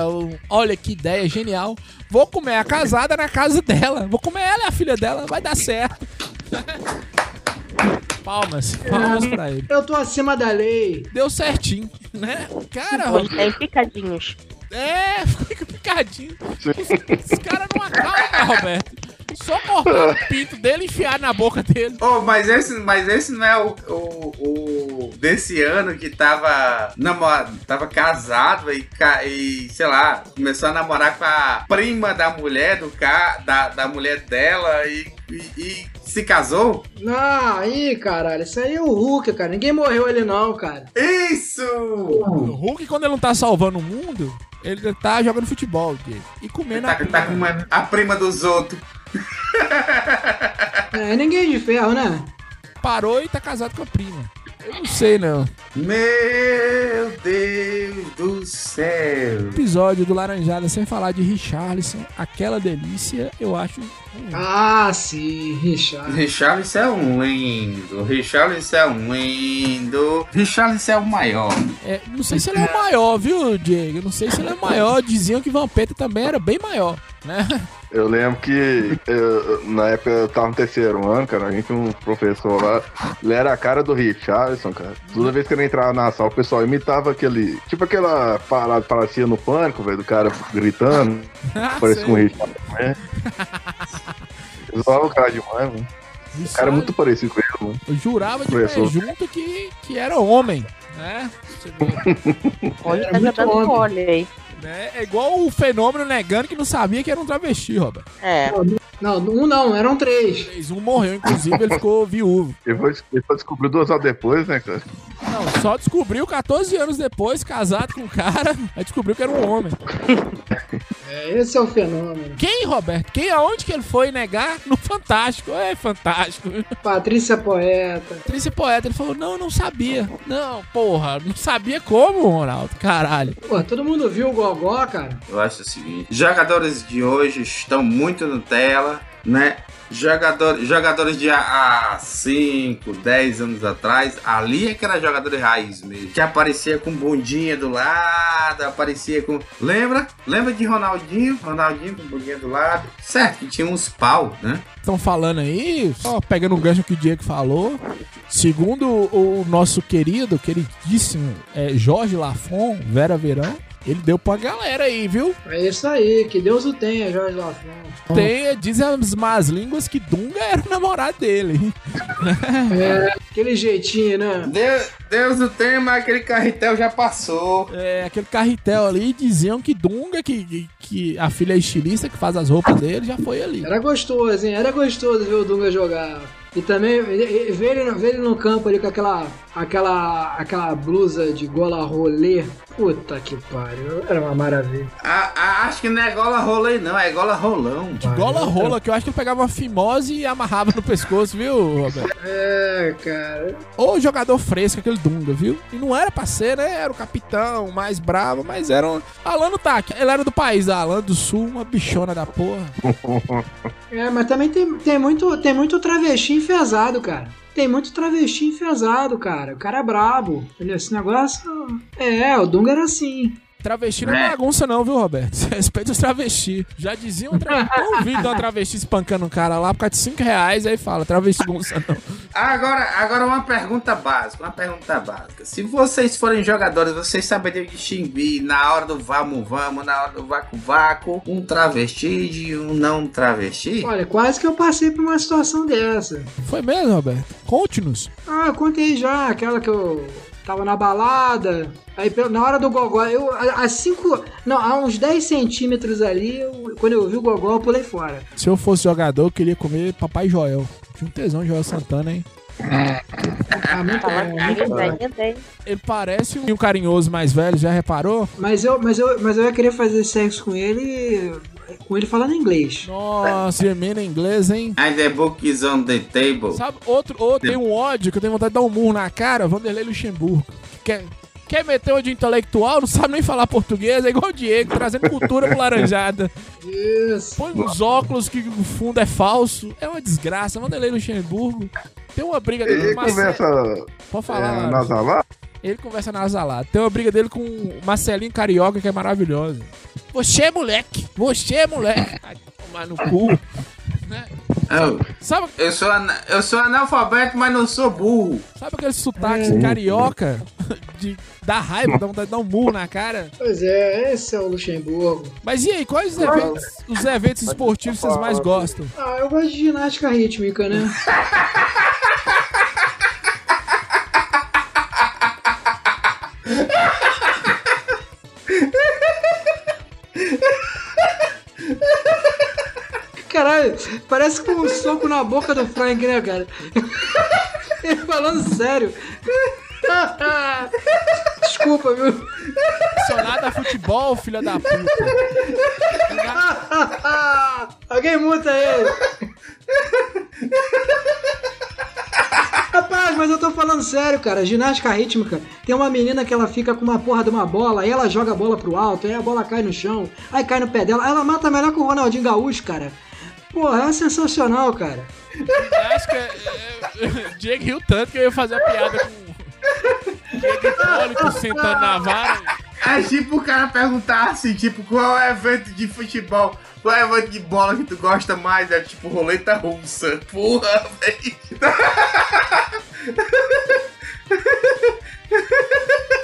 olha que ideia genial. Vou comer a casada na casa dela. Vou comer ela e a filha dela, vai dar certo. Palmas, palmas pra ele. Eu tô acima da lei. Deu certinho, né? Cara, Hoje tem picadinhos. é, fica picadinho. Os, os caras não acalmam, Roberto. Só cortar o pinto dele e enfiar na boca dele. Oh, mas esse, mas esse não é o, o, o desse ano que tava, namor, tava casado e, e, sei lá, começou a namorar com a prima da mulher do ca, da, da mulher dela e, e, e se casou? Ah, aí, caralho. Isso aí é o Hulk, cara. Ninguém morreu ali, não, cara. Isso! O Hulk, quando ele não tá salvando o mundo, ele tá jogando futebol, Diego. E comendo a Tá, tá com uma- a prima dos outros. [LAUGHS] É, ninguém de ferro, né? Parou e tá casado com a prima. Eu não sei, não. Meu Deus do céu! Episódio do Laranjada sem falar de Richarlison, aquela delícia, eu acho. Ah, sim, Richard. Richarlison é um lindo, Richarlison é um lindo, Richarlison é o maior. É, não sei se ele é o maior, viu, Diego? Não sei se ele é o maior. Diziam que Vampeta também era bem maior, né? Eu lembro que eu- na época eu tava no terceiro ano, cara, a gente tinha um professor lá, ele era a cara do Richardson, cara. Toda vez que ele entrava na sala, o pessoal imitava aquele. Tipo aquela parada parecia no pânico, velho, do cara gritando. [LAUGHS] Parece com o Richardson, né? [LAUGHS] Eu zoava o cara demais, mano. O cara é muito parecido com ele, mano. Eu jurava de pé junto que, que era homem, né? [LAUGHS] Era tá jogando vôlei. Né? É igual o fenômeno negando que não sabia que era um travesti, Robert. É. Não, um não, eram três. Fez Um morreu, inclusive, ele ficou viúvo. Ele foi, ele foi descobrir duas horas depois, né, cara? Não, só descobriu 14 anos depois, casado com o cara, aí descobriu que era um homem. [LAUGHS] É, esse é o fenômeno. Quem, Roberto? Quem, aonde que ele foi negar? No Fantástico. É, Fantástico. Patrícia Poeta. Trícia Poeta, ele falou, não, eu não sabia. Não, porra, não sabia como, Ronaldo, caralho. Pô, todo mundo viu o Gogó, cara? Eu acho o seguinte: jogadores de hoje estão muito Nutella, né? Jogador, jogadores de há 5, 10 anos atrás, ali é que era jogador raiz mesmo. Que aparecia com bundinha do lado, aparecia com. Lembra? Lembra de Ronaldinho? Ronaldinho com bundinha do lado. Certo, que tinha uns pau, né? Estão falando aí, só pegando o gancho que o Diego falou. Segundo o nosso querido, queridíssimo é, Jorge Lafon, Vera Verão, ele deu pra galera aí, viu? É isso aí, que Deus o tenha, Jorge Lafon. Tem, dizem as más línguas que Dunga era o namorado dele. [LAUGHS] É, aquele jeitinho, né? Deus, Deus o tenha, mas aquele carretel já passou. É, aquele carretel ali diziam que Dunga, que, que, a filha é estilista que faz as roupas dele, já foi ali. Era gostoso, hein? Era gostoso ver o Dunga jogar. E também ver ele, ver ele no campo ali com aquela, aquela, aquela blusa de gola rolê. Puta que pariu. Era uma maravilha. A- a- acho que não é gola rolê, não, é gola rolão. De gola rola, que eu acho que ele pegava uma fimose e amarrava no pescoço, viu, Roberto? É, cara. Ou jogador fresco, aquele Dunga, viu? E não era pra ser, né? Era o capitão, mais bravo, mas era um... Alano tá, ele era do país, da Alano do Sul, uma bichona da porra. É, mas também tem, tem, muito, tem muito travesti enfesado, cara. Tem muito travesti enfesado, cara. O cara é brabo. Entendeu? Esse negócio. É, o Dunga era assim. Travesti não é bagunça não, viu, Roberto? Você [LAUGHS] Respeita os travesti. Já dizia um tra... [LAUGHS] um vídeo de uma travesti espancando um cara lá por causa de 5 reais, aí fala, travesti bagunça não. Agora, agora uma pergunta básica, uma pergunta básica. Se vocês forem jogadores, vocês saberiam distinguir na hora do vamos vamos, na hora do vácuo vácuo, um travesti de um não travesti? Olha, quase que eu passei por uma situação dessa. Foi mesmo, Roberto? Conte-nos. Ah, eu contei já, aquela que eu tava na balada. Aí na hora do gogó, eu a a cinco. Não, a uns 10 centímetros ali, eu- quando eu vi o gogó, eu pulei fora. Se eu fosse jogador, eu queria comer Papai Joel. Tinha um tesão de Joel Santana, hein? Ah, muito bom, muito bom. Ainda tem. Ele parece um carinhoso mais velho, já reparou? Mas eu, mas, eu, mas eu ia querer fazer sexo com ele. Com ele falando inglês. Nossa, gemendo em inglês, hein? And the book is on the table. Sabe, outro, outro tem um ódio que eu tenho vontade de dar um murro na cara, Vanderlei Luxemburgo. Que Quer, quer meter o de intelectual, não sabe nem falar português, é igual o Diego, trazendo cultura pro laranjada. Isso. Põe uns óculos que o fundo é falso. É uma desgraça. Vanderlei Luxemburgo. Tem uma briga dele Ele com o Marcelo. conversa Pode é, falar, nasalado? Ele conversa na salada. Tem uma briga dele com o Marcelinho Carioca, que é maravilhosa. Você é moleque! Você é moleque! Ai, tomar no cu. Né? Eu, Sabe, eu, sou ana- eu sou analfabeto, mas não sou burro. sabe aquele sotaque carioca [LAUGHS] de dar raiva, dá vontade de dar um murro na cara? Pois é, esse é o Luxemburgo. Mas e aí, quais os eventos, os eventos esportivos vocês mais gostam? Ah, eu gosto de ginástica rítmica, né? [LAUGHS] Caralho, parece com um soco na boca do Frank, né, cara? Falando sério. Desculpa, viu? Acionado a futebol, filha da puta. Alguém multa ele. Rapaz, mas eu tô falando sério, cara. Ginástica rítmica. Tem uma menina que ela fica com uma porra de uma bola, aí ela joga a bola pro alto, aí a bola cai no chão, aí cai no pé dela. Ela mata melhor que o Ronaldinho Gaúcho, cara. Porra, é sensacional, cara. Acho que é, é, Diego riu tanto que eu ia fazer a piada com Diego Hipólito sentando na vara. É tipo o cara perguntar assim, tipo, qual é o evento de futebol? Qual é o evento de bola que tu gosta mais? É tipo roleta russa. Porra, velho.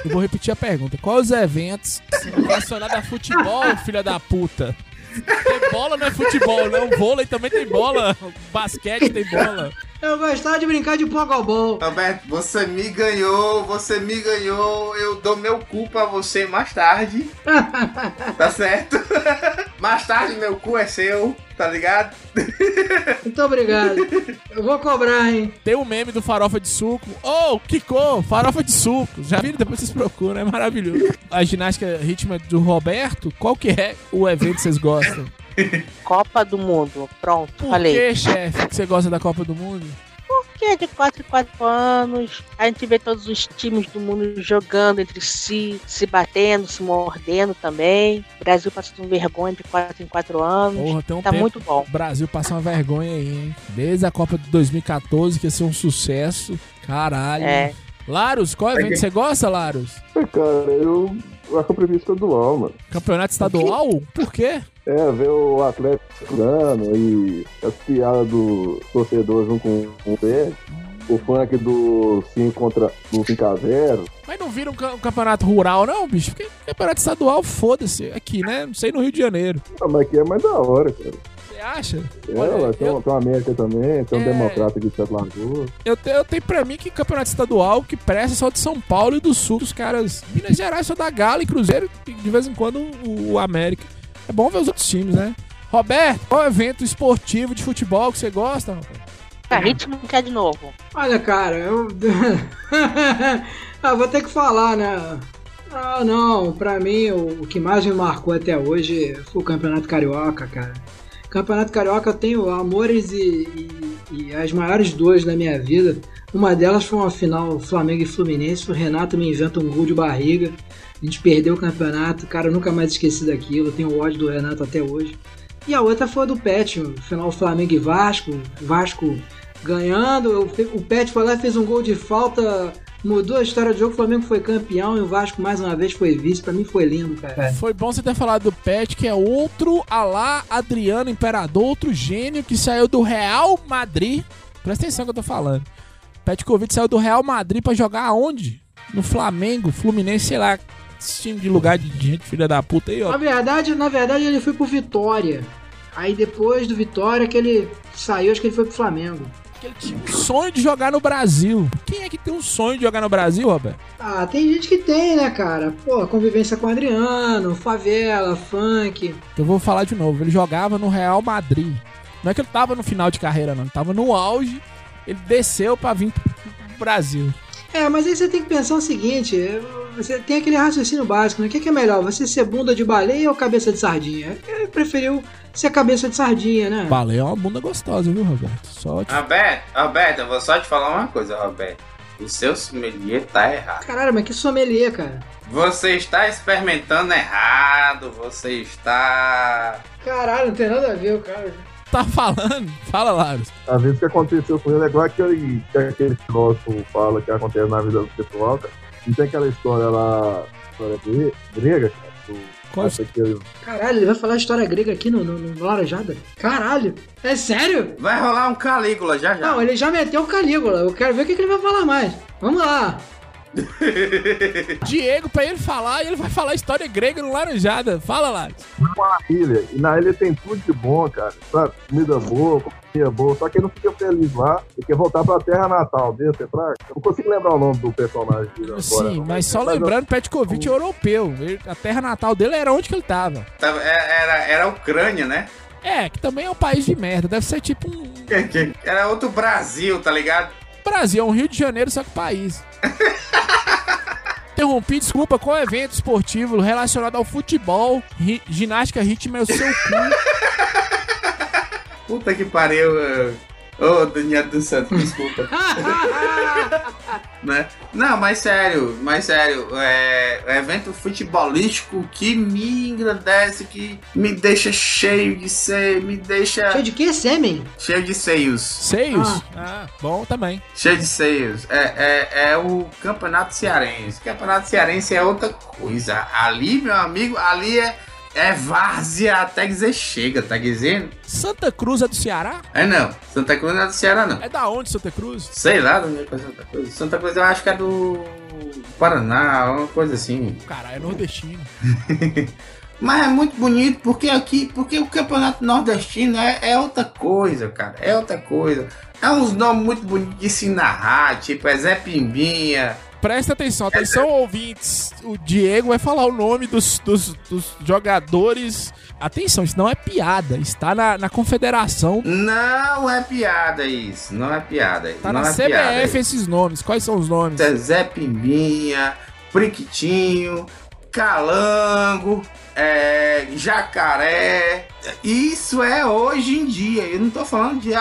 Eu vou repetir a pergunta. Quais os eventos relacionados a futebol, filha da puta? Tem bola não é futebol, não. Vôlei também tem bola. Basquete tem bola. Eu gostava de brincar de pogobol. Roberto, você me ganhou, você me ganhou. Eu dou meu cu pra você mais tarde. [LAUGHS] tá certo? [LAUGHS] mais tarde meu cu é seu, tá ligado? [LAUGHS] Muito obrigado. Eu vou cobrar, hein? Tem um meme do farofa de suco. Oh, Kiko, farofa de suco. Já viram? Depois vocês procuram, é maravilhoso. A ginástica ritmo do Roberto, qual que é o evento que vocês gostam? [LAUGHS] Copa do Mundo. Pronto, Por falei. que, chefe, que você gosta da Copa do Mundo? Porque de 4 em 4 anos a gente vê todos os times do mundo jogando entre si, se batendo, se mordendo também. O Brasil passando vergonha de 4 em 4 anos. Porra, tem um tá tempo muito bom. o Brasil passa uma vergonha aí, hein? Desde a Copa de 2014, que ia ser um sucesso. Caralho. É. Laros, qual evento você gosta, Laros? É, cara, eu acho que eu prefiro estadual, mano. Campeonato estadual? Por quê? É, ver o Atlético jogando e as piadas dos torcedores um com o pé. O funk do 5 contra do 5 a 0 Mas não vira um, ca- um campeonato rural, não, bicho? Porque campeonato estadual, foda-se. Aqui, né? Não sei no Rio de Janeiro. Ah, mas aqui é mais da hora, cara. Você acha? É, Olha, tem, eu- tem uma América também, tem um É. Democrata aqui de Sete Lagoas. Eu, te- eu tenho pra mim que campeonato estadual que presta só de São Paulo e do Sul. Os caras. Minas Gerais só dá Galo e Cruzeiro e de vez em quando o, o América. É bom ver os outros times, né? Roberto, qual evento esportivo de futebol que você gosta? Roberto? A ritmo quer de novo. Olha, cara, eu. [LAUGHS] ah, vou ter que falar, né? Ah, não, pra mim o, o que mais me marcou até hoje foi o Campeonato Carioca, cara. Campeonato Carioca eu tenho amores e, e- e as maiores dores da minha vida. Uma delas foi uma final Flamengo e Fluminense. O Renato me inventa um gol de barriga. A gente perdeu o campeonato, cara, eu nunca mais esqueci daquilo. Tenho ódio do Renato até hoje. E a outra foi a do Pet, final Flamengo e Vasco. Vasco ganhando. O Pet foi lá e fez um gol de falta. Mudou a história do jogo. O Flamengo foi campeão e o Vasco mais uma vez foi vice. Pra mim foi lindo, cara. Foi bom você ter falado do Pet, que é outro alá Adriano Imperador, outro gênio que saiu do Real Madrid. Presta atenção que eu tô falando. Petkovic saiu do Real Madrid pra jogar aonde? No Flamengo, Fluminense, sei lá. Esse time de lugar de gente filha da puta aí, Na ó. verdade, na verdade ele foi pro Vitória. Aí depois do Vitória que ele saiu, acho que ele foi pro Flamengo. Ele tinha um sonho de jogar no Brasil. Quem é que tem um sonho de jogar no Brasil, Roberto? Ah, tem gente que tem, né, cara? Pô, convivência com Adriano, favela, funk. Eu vou falar de novo. Ele jogava no Real Madrid. Não é que ele tava no final de carreira, não. Ele tava no auge. Ele desceu pra vir pro Brasil. É, mas aí você tem que pensar o seguinte: é, você tem aquele raciocínio básico, né? O que, que é melhor? Você ser bunda de baleia ou cabeça de sardinha? Ele preferiu ser cabeça de sardinha, né? Baleia é uma bunda gostosa, viu, Roberto? Só te... Roberto, Roberto, eu vou só te falar uma coisa, Roberto. O seu sommelier tá errado. Caralho, mas que sommelier, cara. Você está experimentando errado, você está. Caralho, não tem nada a ver, o cara. tá falando. Fala, Laros. Às vezes o que aconteceu com ele é igual aquele que aquele filósofo fala que acontece na vida do pessoal, cara. Não tem aquela história lá, história gre- grega, cara, do Qual acho que ele- Caralho, ele vai falar história grega aqui no, no, no Laranjada? Caralho, é sério? Vai rolar um Calígula já já. Não, ele já meteu o Calígula. Eu quero ver o que, que ele vai falar mais. Vamos lá. [LAUGHS] Diego, pra ele falar, e ele vai falar história grega no Laranjada. Fala, Laros. uma ilha, e na ilha tem tudo de bom, cara. Sabe? Comida boa, comida boa, só que ele não fica feliz lá e quer voltar pra terra natal dele, você fraco. Eu não consigo lembrar o nome do personagem dele agora. Sim, não. mas só eu- lembrando, Petkovic é europeu. Ele- A terra natal dele era onde que ele tava. Tava- é- Era, era a Ucrânia, né? É, que também é um país de merda. Deve ser tipo um. [LAUGHS] Era outro Brasil, tá ligado? Brasil, é um Rio de Janeiro, só que país. [LAUGHS] Interrompi, desculpa, qual evento esportivo relacionado ao futebol, ri- ginástica ritmo é o seu cu? Puta que pariu. Ô, Daniel do Santo, desculpa. [LAUGHS] né? Não, mas sério, mas sério, é, é evento futebolístico que me engrandece, que me deixa cheio de seio, me deixa Cheio de quê? Sêmen? cheio de seios. Seios? Ah, bom também. Cheio de seios. É, é, é o Campeonato Cearense. Campeonato Cearense é outra coisa. Ali, meu amigo, ali é, é várzea até dizer chega, tá dizendo? Santa Cruz é do Ceará? É não, Santa Cruz não é do Ceará, não. É da onde Santa Cruz? Sei lá é é Santa Cruz. Santa Cruz eu acho que é do Paraná, uma coisa assim. Caralho, é nordestino. [LAUGHS] Mas é muito bonito porque aqui, porque o campeonato nordestino é, é outra coisa, cara. É outra coisa. É uns nomes muito bonitos de se narrar, tipo, é Zé Pimbinha. Presta atenção, atenção, ouvintes. O Diego vai falar o nome dos, dos, dos jogadores. Atenção, isso não é piada. Está na, na confederação. Não é piada isso. Não é piada. Tá não na é CBF esses nomes. Quais são os nomes? Zé Pimbinha, Priquitinho, Calango, é, Jacaré. Isso é hoje em dia. Eu não tô falando de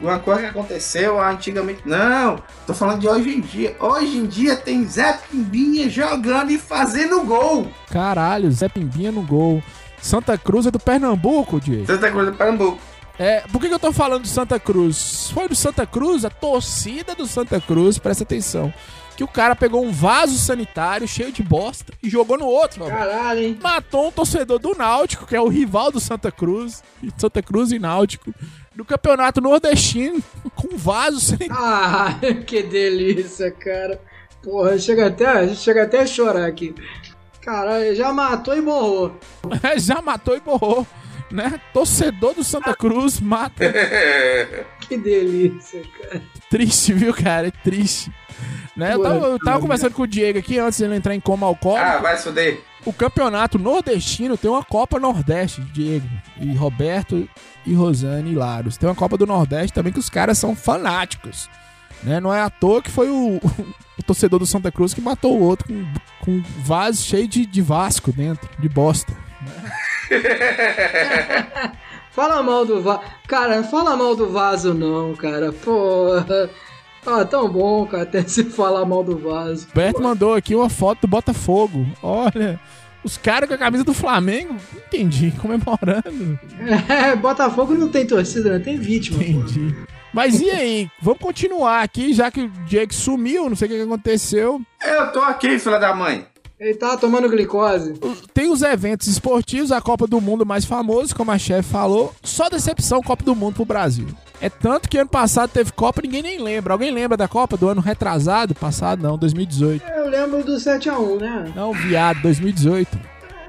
uma coisa que aconteceu antigamente. Não. Tô falando de hoje em dia. Hoje em dia tem Zé Pimbinha jogando e fazendo gol. Caralho, Zé Pimbinha no gol. Santa Cruz é do Pernambuco, Diego. Santa Cruz do Pernambuco. É, por que, que eu tô falando do Santa Cruz? Foi do Santa Cruz, a torcida do Santa Cruz, presta atenção. Que o cara pegou um vaso sanitário cheio de bosta e jogou no outro, mano. Caralho, hein? Matou um torcedor do Náutico, que é o rival do Santa Cruz, Santa Cruz e Náutico, no campeonato nordestino, [LAUGHS] com um vaso sanitário. Ah, [LAUGHS] que delícia, cara. Porra, chega até, chega até a chorar aqui. Caralho, já matou e morrou. [LAUGHS] Já matou e borrou, né? Torcedor do Santa Cruz mata. [LAUGHS] Que delícia, cara. Triste, viu, cara? É triste. Né? Eu tava, eu tava conversando com o Diego aqui antes de ele entrar em coma alcoólico. Ah, vai fuder. O campeonato nordestino tem uma Copa Nordeste, Diego. E Roberto e Rosane e Laros. Tem uma Copa do Nordeste também que os caras são fanáticos. Né? Não é à toa que foi o, [LAUGHS] o torcedor do Santa Cruz que matou o outro com, com um vaso cheio de, de Vasco dentro, de bosta. [LAUGHS] Fala mal do vaso. Cara, não fala mal do vaso, não, cara. Porra. Ah, tão bom, cara, até se falar mal do vaso. Roberto mandou aqui uma foto do Botafogo. Olha, os caras com a camisa do Flamengo, entendi, [LAUGHS] comemorando. É, Botafogo não tem torcida, não tem vítima. pô. Entendi. Mas e aí? Vamos continuar aqui, já que o Jake sumiu, não sei o que que aconteceu. Eu tô aqui, filha da mãe. Ele tá tomando glicose. Tem os eventos esportivos, a Copa do Mundo mais famoso, como a chefe falou. Só decepção Copa do Mundo pro Brasil. É tanto que ano passado teve Copa, ninguém nem lembra. Alguém lembra da Copa do ano retrasado? Passado não, 2018. Eu lembro do 7x1, né? Não, viado, 2018.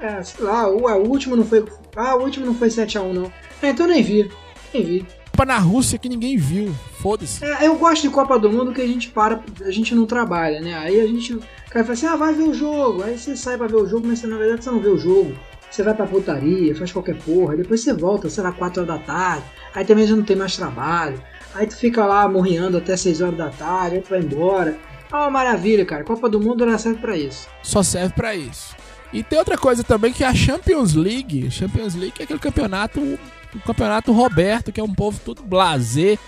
É, sei lá, o, o último não foi. Ah, o último não foi 7x1, não. É, então nem vi. Nem vi. Copa na Rússia que ninguém viu. Foda-se. É, eu gosto de Copa do Mundo que a gente para, a gente não trabalha, né? Aí a gente. O cara fala assim, ah, vai ver o jogo. Aí você sai pra ver o jogo, mas você, na verdade você não vê o jogo. Você vai pra putaria, faz qualquer porra, depois você volta, sei lá, 4 horas da tarde. Aí também já não tem mais trabalho. Aí tu fica lá morrendo até 6 horas da tarde, aí tu vai embora. É uma maravilha, cara. Copa do Mundo ela serve pra isso. Só serve pra isso. E tem outra coisa também que é a Champions League. Champions League é aquele campeonato, o campeonato Roberto, que é um povo tudo blazer,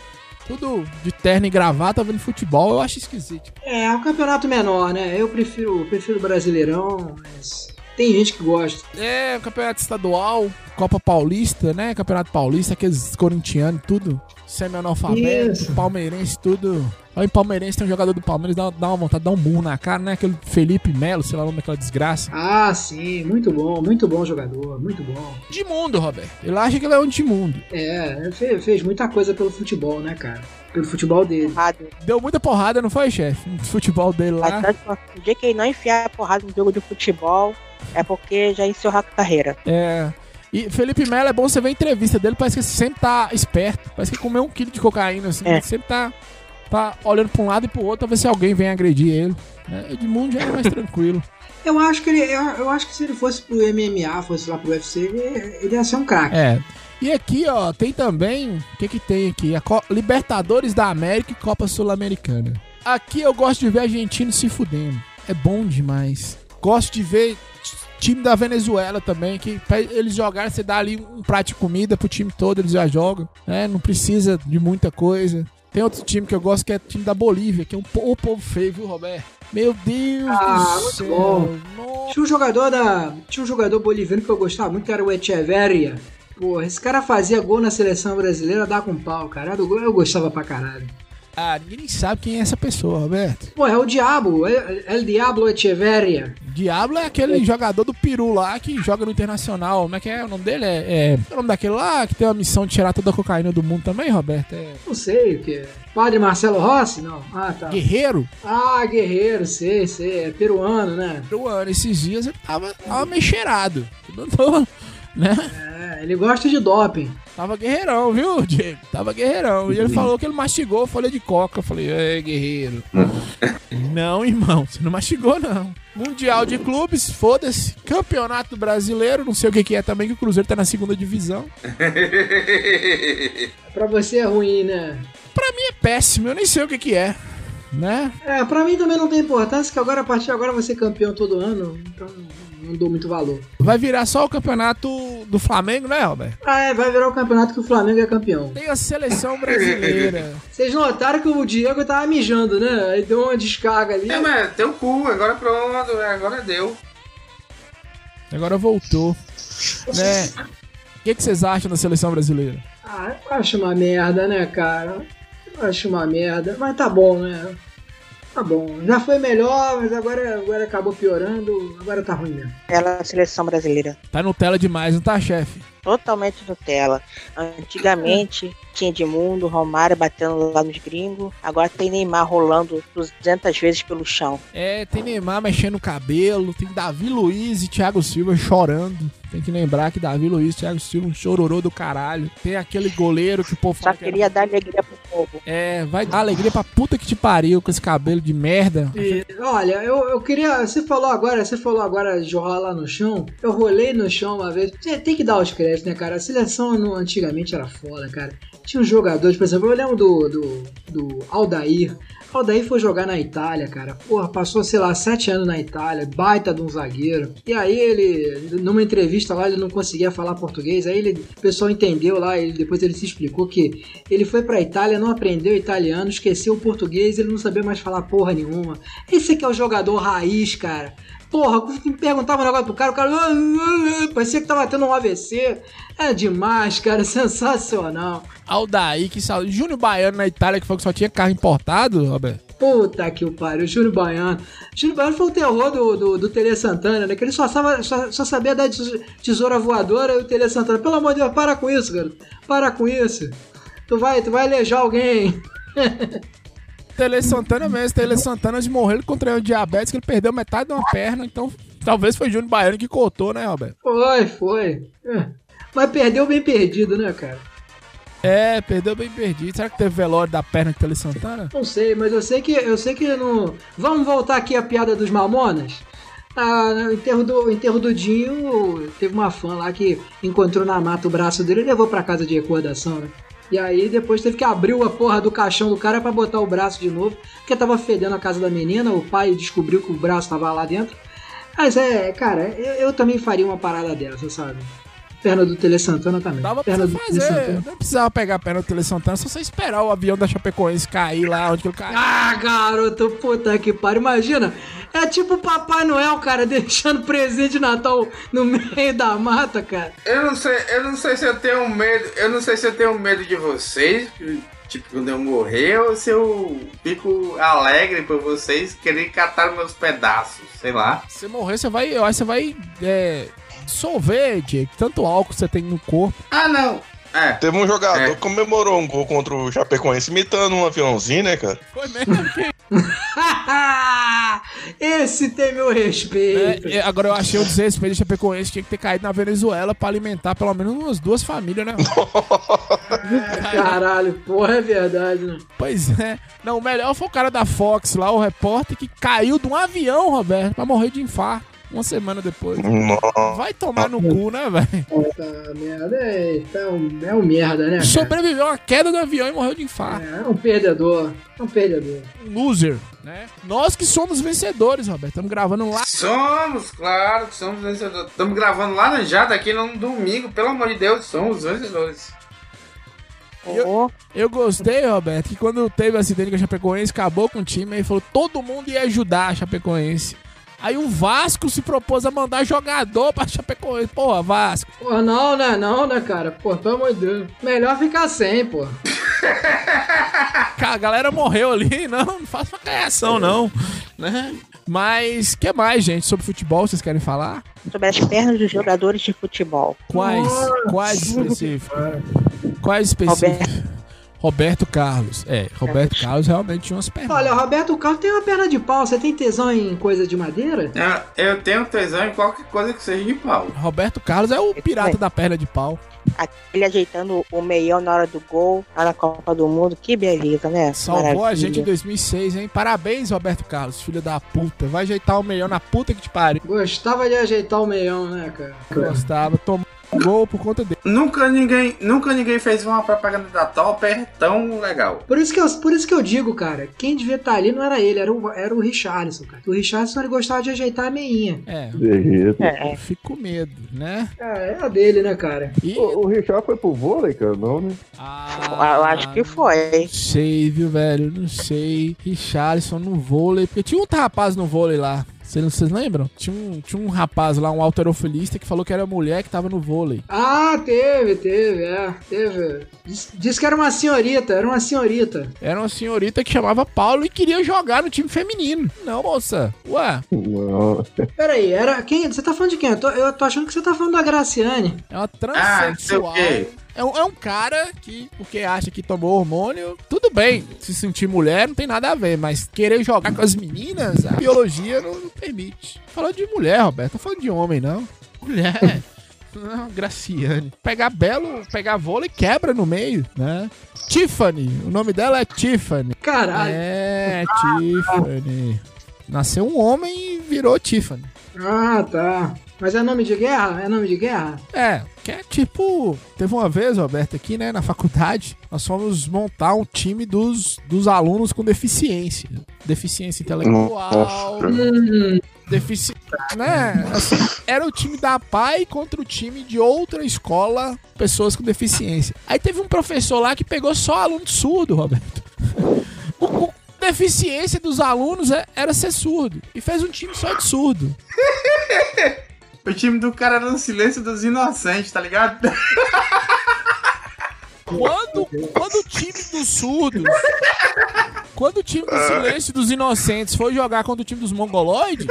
tudo de terno e gravata vendo futebol. Eu acho esquisito. É, é um campeonato menor, né? Eu prefiro, prefiro Brasileirão, mas tem gente que gosta. É, o campeonato estadual, Copa Paulista, né? Campeonato Paulista, aqueles corintianos, tudo semi-analfabeto, palmeirense, tudo. Aí em palmeirense tem um jogador do Palmeiras, dá, dá uma vontade de dar um burro na cara, né? Aquele Felipe Melo, sei lá o nome daquela desgraça. Ah, sim, muito bom, muito bom jogador, muito bom. De mundo, Roberto. Ele acha que ele é um de mundo. É, fez, fez muita coisa pelo futebol, né, cara? Pelo futebol dele. Deu muita porrada, não foi, chefe? No futebol dele lá. O dia que ele não enfiar a porrada no jogo de futebol é porque já encerrou a carreira. É. E Felipe Melo é bom você ver a entrevista dele, parece que ele sempre tá esperto. Parece que comeu um quilo de cocaína, assim. É. Ele sempre tá, tá olhando pra um lado e pro outro pra ver se alguém vem agredir ele. Né? Edmundo já é mais tranquilo. [LAUGHS] Eu acho que ele, eu, eu acho que se ele fosse pro MMA, fosse lá pro UFC, ele, ele ia ser um craque. É. E aqui, ó, tem também. O que que tem aqui? A Co- Libertadores da América e Copa Sul-Americana. Aqui eu gosto de ver argentino se fudendo. É bom demais. Gosto de ver time da Venezuela também, que pra eles jogarem, você dá ali um prato de comida pro time todo, eles já jogam. Né? Não precisa de muita coisa. Tem outro time que eu gosto que é o time da Bolívia, que é um o povo feio, viu, Roberto? Meu Deus Ah, do muito céu. bom. Nossa. Tinha um jogador da. Tinha um jogador boliviano que eu gostava muito, que era o Echeverria. Porra, esse cara fazia gol na seleção brasileira, dá com pau, cara. Eu gostava pra caralho. Ah, ninguém nem sabe quem é essa pessoa, Roberto. Pô, é o Diabo, é, é o Diablo Echeverria. Diablo é aquele jogador do Peru lá que joga no Internacional. Como é que é? O nome dele é, é. é o nome daquele lá que tem uma missão de tirar toda a cocaína do mundo também, Roberto? É. Não sei o que. Padre Marcelo Rossi? Não. Ah, tá. Guerreiro? Ah, guerreiro, sei, sei. É peruano, né? Peruano. Esses dias ele tava, tava meio cheirado. Não tô, né? É, ele gosta de doping. Tava guerreirão, viu, Diego? Tava guerreirão. E ele falou que ele mastigou folha de coca. Eu falei, é, guerreiro. não, irmão, você não mastigou, não. Mundial de clubes, foda-se. Campeonato brasileiro, não sei o que, que é também, que o Cruzeiro tá na segunda divisão. [LAUGHS] Pra você é ruim, né? Pra mim é péssimo, eu nem sei o que, que é. Né? É, pra mim também não tem importância, que agora, a partir de agora, vou ser campeão todo ano, então não dou muito valor. Vai virar só o campeonato do Flamengo, né, Robert? Ah, é, vai virar o campeonato que o Flamengo é campeão. Tem a seleção brasileira. [LAUGHS] Vocês notaram que o Diego tava mijando, né? Aí deu uma descarga ali. É, mas tem o cu, agora pronto, agora deu. Agora voltou. Né? O que, que vocês acham da seleção brasileira? Ah, eu acho uma merda, né, cara? Eu acho uma merda, mas tá bom, né? Tá bom. Já foi melhor, mas agora, agora acabou piorando, agora tá ruim mesmo. Ela, seleção brasileira. Tá Nutella demais, não tá, chefe? Totalmente Nutella. Antigamente tinha Edmundo, Romário batendo lá nos gringos. Agora tem Neymar rolando 200 vezes pelo chão. É, tem Neymar mexendo o cabelo, tem Davi Luiz e Thiago Silva chorando. Tem que lembrar que Davi Luiz e Thiago Silva um chororô do caralho. Tem aquele goleiro que o povo Só fala que queria dar alegria pro povo. É, vai dar alegria pra puta que te pariu com esse cabelo de merda. E, olha, eu, eu queria. Você falou agora, você falou agora de rolar no chão. Eu rolei no chão uma vez. Você tem que dar os créditos, né, cara? A seleção no- antigamente era foda, cara. Tinha uns jogadores, por exemplo, eu lembro do, do, do Aldair. Aldair foi jogar na Itália, cara. Porra, passou, sei lá, sete anos na Itália, baita de um zagueiro. E aí ele, numa entrevista lá, ele não conseguia falar português. Aí ele, o pessoal entendeu lá, ele, depois ele se explicou que ele foi pra Itália, não aprendeu italiano, esqueceu o português, ele não sabia mais falar porra nenhuma. Esse aqui é o jogador raiz, cara. Porra, me perguntava um negócio pro cara, o cara. "Ah, ah, ah", Parecia que tava tendo um AVC. É demais, cara. [LAUGHS] Sensacional. Aldair, que sal... Júnior Baiano na Itália, que foi que só tinha carro importado, Roberto. Puta que o pariu, Júnior Baiano. Júnior Baiano foi o terror do, do, do Tele Santana, né? Que ele só, sava, só, só sabia dar tes- tesoura voadora e o Tele Santana. Pelo amor de Deus, para com isso, garoto. Para com isso. Tu vai, tu vai alejar alguém. [LAUGHS] Tele Santana mesmo, Tele Santana de morrer, ele contraiu diabetes, que ele perdeu metade de uma perna, então talvez foi Júnior Baiano que cortou, né, Roberto? Foi, foi. É. Mas perdeu bem perdido, né, cara? É, perdeu bem perdido. Será que teve velório da perna de Tele Santana? Não sei, mas eu sei que eu sei que no. Vamos voltar aqui à piada dos Mamonas? Ah, no enterro do, o enterro do Dinho, teve uma fã lá que encontrou na mata o braço dele e levou pra casa de recordação, né? E aí depois teve que abrir a porra do caixão do cara pra botar o braço de novo, porque tava fedendo a casa da menina, o pai descobriu que o braço tava lá dentro. Mas é, cara, eu, eu também faria uma parada dessa, sabe? Perna do Tele Santana também. Dava pra Perna você do Tele fazer. Santana. Não precisava pegar a perna do Tele Santana, só você esperar o avião da Chapecoense cair lá onde que ele caiu. Ah, garoto, puta que pariu. Imagina, é tipo o Papai Noel, cara, [LAUGHS] deixando presente de Natal no meio da mata, cara. Eu não sei, eu não sei se eu tenho medo, eu não sei se eu tenho medo de vocês, que, tipo, quando eu morrer, ou se eu fico alegre por vocês quererem catar meus pedaços, sei lá. Se você morrer, você vai. Eu acho que você vai. É, dissolver, Diego. Tanto álcool que você tem no corpo. Ah, não. É. Teve um jogador É. que comemorou um gol contra o Chapecoense imitando um aviãozinho, né, cara? Foi mesmo. que- [LAUGHS] Esse tem meu respeito. É, é, agora eu achei o desrespeito de Chapecoense tinha que ter caído na Venezuela pra alimentar pelo menos umas duas famílias, né? [LAUGHS] Caralho, porra, é verdade, né? Pois é. Não, o melhor foi o cara da Fox lá, o repórter, que caiu de um avião, Roberto, pra morrer de infarto. Uma semana depois. Nossa. Vai tomar no cu, né, velho? Puta merda, é, tá um, é um merda, né? Cara? Sobreviveu à queda do avião e morreu de infarto. É, é um perdedor, é um perdedor. Um loser, né? Nós que somos vencedores, Roberto. Estamos gravando lá. Somos, claro que somos vencedores. Estamos gravando laranjada aqui num domingo, pelo amor de Deus, somos vencedores. Oh, Eu gostei, Roberto, que quando teve o acidente com a Chapecoense, acabou com o time, aí falou todo mundo ia ajudar a Chapecoense. Aí o Vasco se propôs a mandar jogador pra Chapecoense. Porra, Vasco. Pô, não, né? Não, né, cara? Pô, pelo amor de Deus. Melhor ficar sem, pô. Cara, a galera morreu ali, [LAUGHS] não, não faça uma reação, não. Né? Mas, que mais, gente, sobre futebol vocês querem falar? sobre as pernas dos jogadores de futebol. Quais? Nossa. Quais específicos? Quais específicos? Roberto Carlos. É, Roberto Carlos realmente tinha umas pernas. Olha, o Roberto Carlos tem uma perna de pau. Você tem tesão em coisa de madeira? Eu, eu tenho tesão em qualquer coisa que seja de pau. Roberto Carlos é o pirata da perna de pau. Ele ajeitando o meião na hora do gol, lá na Copa do Mundo. Que beleza, né? Salvou a Maravilha. gente em 2006, hein? Parabéns, Roberto Carlos, filho da puta. Vai ajeitar o meião na puta que te pariu. Gostava de ajeitar o meião, né, cara? Gostava, tomou gol por conta dele. Nunca ninguém, nunca ninguém fez uma propaganda da Topper tão legal. Por isso, que eu, por isso que eu digo, cara, quem devia estar ali não era ele, era o, era o Richarlison, cara. O Richarlison ele gostava de ajeitar a meinha. É. É, eu fico com medo, né? É, é a dele, né, cara? E. O, o Richard foi pro vôlei, cara, não, né? Ah, eu acho que foi. Não sei, viu, velho? Não sei. Richarlison no vôlei. Porque tinha outro rapaz no vôlei lá. Vocês lembram? Tinha um, tinha um rapaz lá, um alterofilista, que falou que era mulher que tava no vôlei. Ah, teve, teve, é, teve. Diz, diz que era uma senhorita, era uma senhorita. Era uma senhorita que chamava Paulo e queria jogar no time feminino. Não, moça. Ué, Não. Pera aí, era. Quem? Você tá falando de quem? Eu tô, eu tô achando que você tá falando da Graciane. é uma Ah, transexual. não sei o quê. É, um, é um cara que, porque acha que tomou hormônio, tudo bem. Se sentir mulher não tem nada a ver, mas querer jogar com as meninas, a biologia não, não permite. Falando de mulher, Roberto, tô falando de homem, não. Mulher. Não, [LAUGHS] Graciane. Pegar belo, pegar vôlei quebra no meio, né? Tiffany. O nome dela é Tiffany. Caralho. É, Tiffany. Nasceu um homem e virou Tiffany. Ah, tá. Mas é nome de guerra? É nome de guerra? É, que é tipo. Teve uma vez, Roberto, aqui, né, na faculdade, nós fomos montar um time dos, dos alunos com deficiência. Deficiência intelectual, Hum, defici... né? assim, era o time da PAI contra o time de outra escola, pessoas com deficiência. Aí teve um professor lá que pegou só aluno surdo, Roberto. O, o- deficiência dos alunos é- era ser surdo. E fez um time só de surdo. O time do cara era no silêncio dos inocentes, tá ligado? Quando, quando o time dos surdos. Quando o time do silêncio dos inocentes foi jogar contra o time dos mongoloides,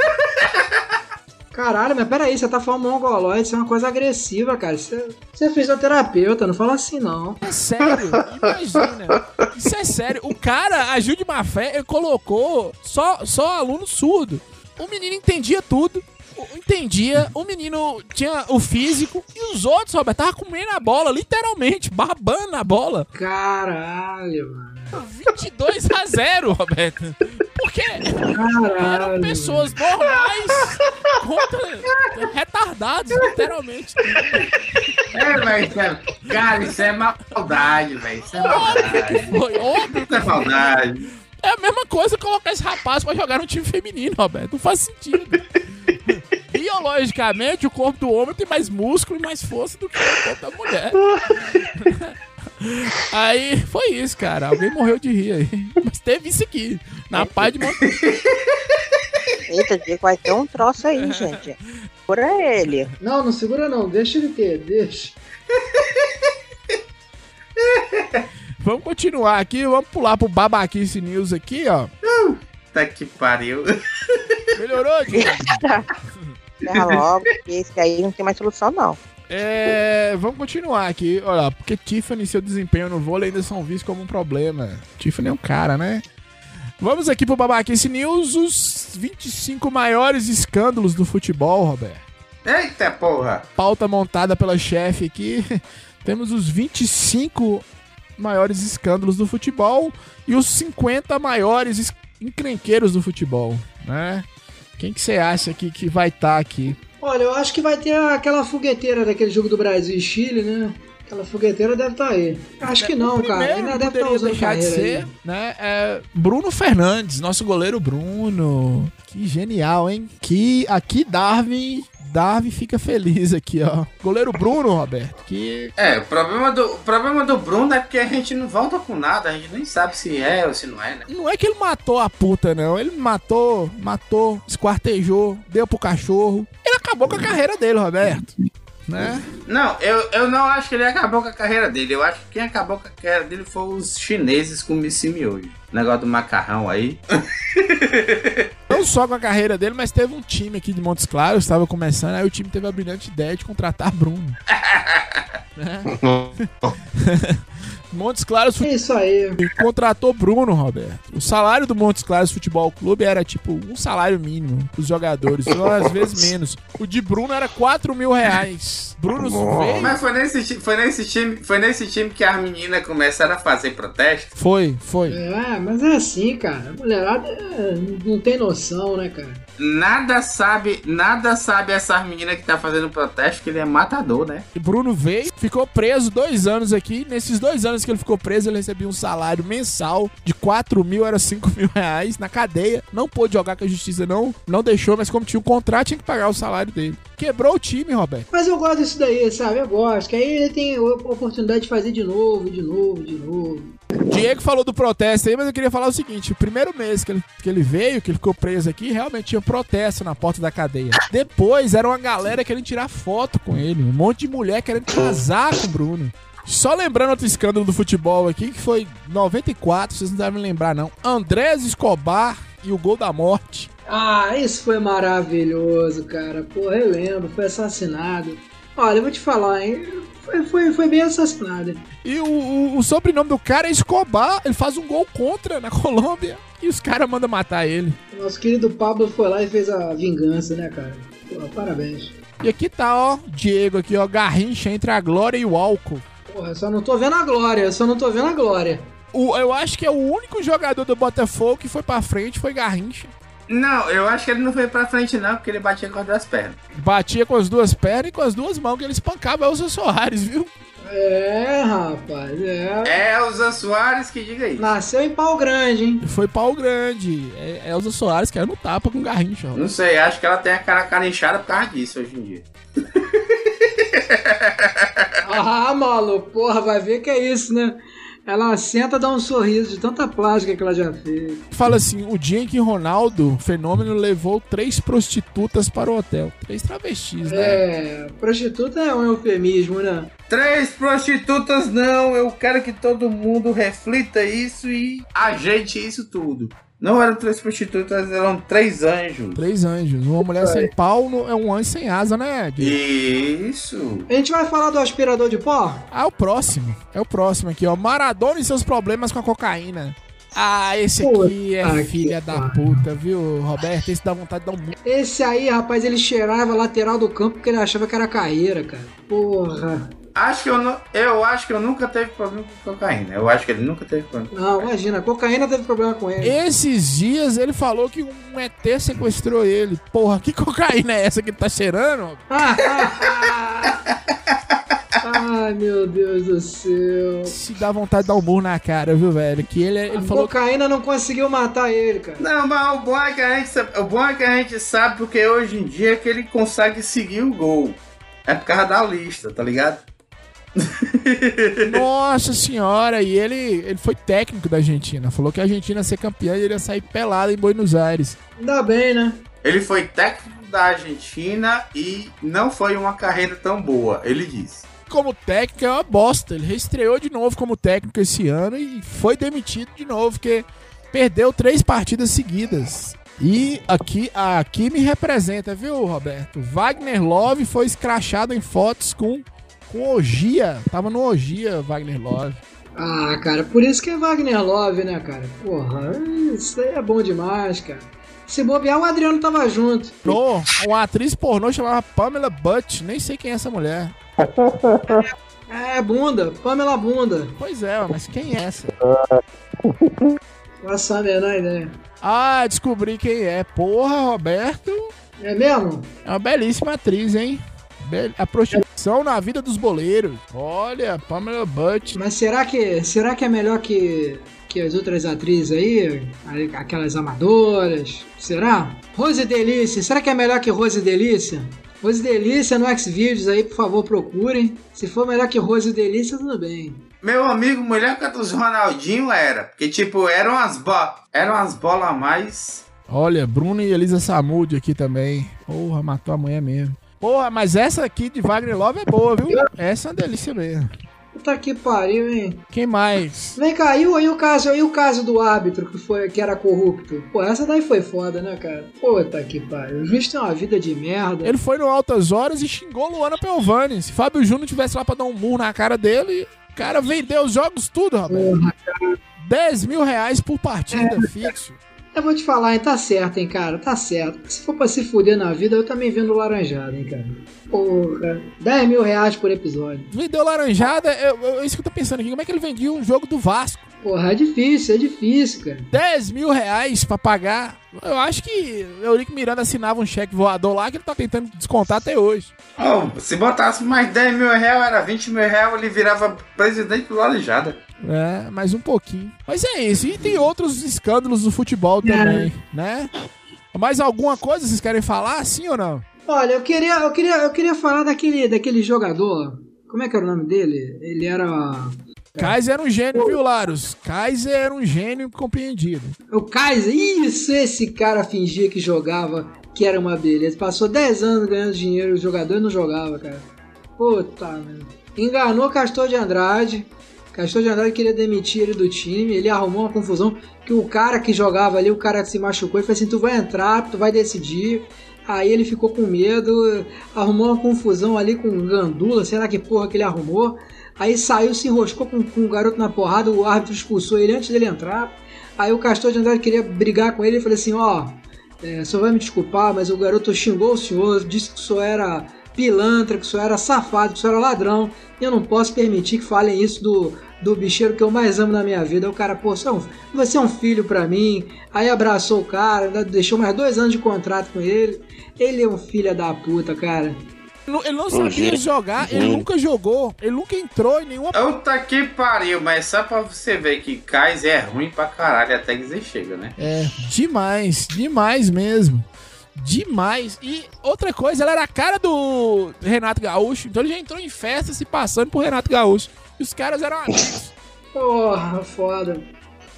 caralho, mas pera aí, você tá falando mongoloide, isso é uma coisa agressiva, cara. Você, você é fisioterapeuta, não fala assim não. é sério, imagina. Isso é sério. O cara agiu de má fé, ele colocou só, só aluno surdo. O menino entendia tudo. Entendia, o menino tinha o físico e os outros, Roberto, tava comendo a bola, literalmente, babando a bola. Caralho, mano. 22 a 0, Roberto. Porque eram Caralho. pessoas normais contra retardados, literalmente. É, velho, cara, cara, isso é maldade, velho. Isso é maldade. Foi óbvio. Isso é maldade. É a mesma coisa colocar esse rapaz pra jogar no time feminino, Roberto. Não faz sentido. Biologicamente, o corpo do homem tem mais músculo e mais força do que o corpo da mulher. [LAUGHS] Aí foi isso, cara. Alguém morreu de rir aí. Mas teve isso aqui. Na paz de Monte... Eita, Diego, vai ter um troço aí, [LAUGHS] gente. Por ele. Não, não segura não, deixa ele ter, deixa. Vamos continuar aqui. Vamos pular pro Babaquice News aqui, ó. Tá que pariu. [LAUGHS] Melhorou, Diego? Ferra logo, porque esse aí não tem mais solução, não. É, vamos continuar aqui. Olha, porque Tiffany e seu desempenho no vôlei ainda são vistos como um problema. Tiffany é um cara, né? Vamos aqui pro Babaquice News, os 25 maiores escândalos do futebol, Roberto. Eita porra. Pauta montada pela chefe aqui. [LAUGHS] Temos os 25 maiores escândalos do futebol e os 50 maiores es- encrenqueiros do futebol, né? Quem que você acha que, que vai estar aqui? Olha, eu acho que vai ter aquela fogueteira daquele jogo do Brasil e Chile, né? Aquela fogueteira deve estar aí. Acho que não, cara. Ainda deve estar poderia usando deixar de ser, aí. né? É Bruno Fernandes, nosso goleiro Bruno. Que genial, hein? Que aqui Darwin, Darwin fica feliz aqui, ó. Goleiro Bruno, Roberto, que É, o problema, do, o problema do Bruno é porque a gente não volta com nada, a gente nem sabe se é ou se não é, né? não é que ele matou a puta, não. Ele matou, matou, esquartejou, deu pro cachorro. Ele acabou com a carreira dele, Roberto. Né? Não, eu, eu não acho que ele acabou com a carreira dele. Eu acho que quem acabou com a carreira dele foi os chineses com o Missy Miojo. Negócio do macarrão aí. [LAUGHS] Não só com a carreira dele, mas teve um time aqui de Montes Claros, estava começando, aí o time teve a brilhante ideia de contratar Bruno. Né? [LAUGHS] [LAUGHS] [LAUGHS] Montes Claros É isso aí. Futebol contratou Bruno, Roberto. O salário do Montes Claros Futebol Clube era tipo um salário mínimo os jogadores, ou às vezes menos. O de Bruno era 4 mil reais. Bruno veio. Mas foi nesse, foi, nesse time, foi nesse time que as meninas começaram a fazer protesto. Foi, foi. É, mas é assim, cara. A mulherada é, não tem noção, né, cara? Nada sabe, nada sabe essas meninas que tá fazendo protesto que ele é matador, né? E Bruno veio, ficou preso dois anos aqui. Nesses dois anos que ele ficou preso, ele recebia um salário mensal de 4 mil, era 5 [LAUGHS] mil reais na cadeia. Não pôde jogar com a justiça, não, não deixou, mas como tinha um contrato, tinha que pagar o salário dele. Quebrou o time, Roberto. Mas eu gosto disso daí, sabe? Eu gosto. Que aí ele tem a oportunidade de fazer de novo, de novo, de novo. Diego falou do protesto aí, mas eu queria falar o seguinte: o primeiro mês que ele, que ele veio, que ele ficou preso aqui, realmente tinha protesto na porta da cadeia. Depois era uma galera querendo tirar foto com ele, um monte de mulher querendo casar com o Bruno. Só lembrando outro escândalo do futebol aqui, que foi 94, vocês não devem lembrar não. Andrés Escobar e o gol da morte. Ah, isso foi maravilhoso, cara. Porra, eu lembro. Foi assassinado. Olha, eu vou te falar, hein? Foi, foi, foi bem assassinado. E o, o- o sobrenome do cara é Escobar, ele faz um gol contra na [LAUGHS] Colômbia. E os caras mandam matar ele. Nosso querido Pablo foi lá e fez a vingança, né, cara? Porra, parabéns. E aqui tá, ó, Diego aqui, ó, garrincha entre a glória e o álcool. Porra, só não tô vendo a glória, só não tô vendo a glória. O, eu acho que é o único jogador do Botafogo que foi pra frente, foi Garrincha. Não, eu acho que ele não foi pra frente não, porque ele batia com as duas pernas. Batia com as duas pernas e com as duas mãos que ele espancava Elza Soares, viu? É, rapaz, é. É Zan Soares que diga isso. Nasceu em pau grande, hein? Foi pau grande. É Elza Soares que era no tapa com Garrincha. Não sei, acho que ela tem a cara carinchada por causa disso hoje em dia. [LAUGHS] Ah, maluco, porra, vai ver que é isso, né? Ela senta, dá um sorriso de tanta plástica que ela já fez. Fala assim, o dia em que Ronaldo, fenômeno, levou três prostitutas para o hotel. Três travestis, né? É, prostituta é um eufemismo, né? Três prostitutas não, eu quero que todo mundo reflita isso e ajeite isso tudo. Não eram três prostitutas, eram três anjos. Três anjos. Uma mulher sem pau é um anjo sem asa, né, Diego? Isso. A gente vai falar do aspirador de pó? Ah, o próximo. É o próximo aqui, ó. Maradona e seus problemas com a cocaína. Ah, esse aqui é filha da pariu. puta, viu, Roberto? Esse dá vontade de dar um Esse aí, rapaz, ele cheirava a lateral do campo porque ele achava que era carreira, cara. Porra. Acho que eu não. Eu acho que eu nunca teve problema com cocaína. Eu acho que ele nunca teve problema. Não, imagina, a cocaína teve problema com ele. Esses dias ele falou que um ET sequestrou ele. Porra, que [LAUGHS] cocaína é essa que ele tá cheirando? [LAUGHS] Ai, meu Deus do céu. Se dá vontade de dar um burro na cara, viu, velho? Que ele, ele A falou que cocaína não conseguiu matar ele, cara. Não, mas o bom é que a gente sabe, o bom é que a gente sabe porque hoje em dia é que ele consegue seguir o gol. É por causa da lista, tá ligado? [LAUGHS] Nossa senhora, e ele, ele foi técnico da Argentina. Falou que a Argentina ia ser campeã e ele ia sair pelado em Buenos Aires. Ainda bem, né? Ele foi técnico da Argentina e não foi uma carreira tão boa, ele disse. Como técnico é uma bosta. Ele reestreou de novo como técnico esse ano e foi demitido de novo, porque perdeu três partidas seguidas. E aqui, aqui me representa, viu, Roberto? Wagner Love foi escrachado em fotos com, com Ogia. Tava no Ogia, Wagner Love. Ah, cara, por isso que é Wagner Love, né, cara? Porra, isso aí é bom demais, cara. Se bobear, o Adriano tava junto. No, uma atriz pornô chamava Pamela Butt. Nem sei quem é essa mulher. [LAUGHS] É, bunda, Pamela Bunda. Pois é, mas quem é essa? Faço a menor ideia. Ah, descobri quem é. Porra, Roberto. É mesmo? É uma belíssima atriz, hein? A prostituição na vida dos boleiros. Olha, Pamela Butt. Mas será que, será que é melhor que, que as outras atrizes aí? Aquelas amadoras? Será? Rose Delícia, será que é melhor que Rose Delícia? Rose Delícia no Xvideos aí, por favor, procurem. Se for melhor que Rose Delícia, tudo bem. Meu amigo, melhor que a dos Ronaldinho era. Porque, tipo, eram as, bo eram as bolas a mais. Olha, Bruno e Elisa Samud aqui também. Porra, matou a mulher mesmo. Porra, mas essa aqui de Wagner Love é boa, viu? Essa é uma delícia mesmo. Puta que pariu, hein? Quem mais? Vem cá, e o, e o caso, e o caso do árbitro que, foi, que era corrupto? Pô, essa daí foi foda, né, cara? Puta que pariu. O juiz tem uma vida de merda. Ele foi no Altas Horas e xingou Luana Pelvani. Se Fábio Júnior tivesse lá pra dar um murro na cara dele, o cara vendeu os jogos tudo, rapaz. Porra, 10 mil reais por partida fixo. Eu vou te falar, hein? Tá certo, hein, cara? Tá certo. Se for pra se fuder na vida, eu também vendo laranjada, hein, cara? Porra. 10 mil reais por episódio. Vendeu laranjada, é isso que eu tô pensando aqui. Como é que ele vendia um jogo do Vasco? Porra, é difícil, é difícil, cara. 10 mil reais pra pagar. Eu acho que o Eurico Miranda assinava um cheque voador lá que ele tá tentando descontar até hoje. Oh, se botasse mais 10 mil reais, era 20 mil reais, ele virava presidente do Laranjada. É, mais um pouquinho. Mas é isso. E tem outros escândalos do futebol também, né? Mais alguma coisa vocês querem falar, sim ou não? Olha, eu queria, eu queria, eu queria falar daquele, daquele jogador. Como é que era o nome dele? Ele era. Kaiser era um gênio, viu, Laros? Kaiser era um gênio compreendido. O Kaiser. Isso, esse cara fingia que jogava, que era uma beleza. Passou 10 anos ganhando dinheiro, o jogador não jogava, cara. Puta, merda. Enganou Castor de Andrade. Castor de Andrade queria demitir ele do time. Ele arrumou uma confusão que o cara que jogava ali, o cara que se machucou, ele falou assim: tu vai entrar, tu vai decidir. Aí ele ficou com medo, arrumou uma confusão ali com Gandula, sei lá que porra que ele arrumou. Aí saiu, se enroscou com, com o garoto na porrada, o árbitro expulsou ele antes dele entrar. Aí o Castor de Andrade queria brigar com ele e falou assim: Ó, é, o senhor vai me desculpar, mas o garoto xingou o senhor, disse que o senhor era pilantra, que o senhor era safado, que o senhor era ladrão, e eu não posso permitir que falem isso do, do bicheiro que eu mais amo na minha vida. Aí o cara, pô, você é um, você é um filho pra mim. Aí abraçou o cara, deixou mais dois anos de contrato com ele. Ele é um filho da puta, cara. Ele não- sabia jogar, ele nunca jogou, ele nunca entrou em nenhuma. Puta que pariu, mas só pra você ver que Kaiser é ruim pra caralho até que você chega, né? É, demais, demais mesmo. Demais. E outra coisa, ela era a cara do Renato Gaúcho, então ele já entrou em festa se passando por Renato Gaúcho. E os caras eram amigos. Porra, foda.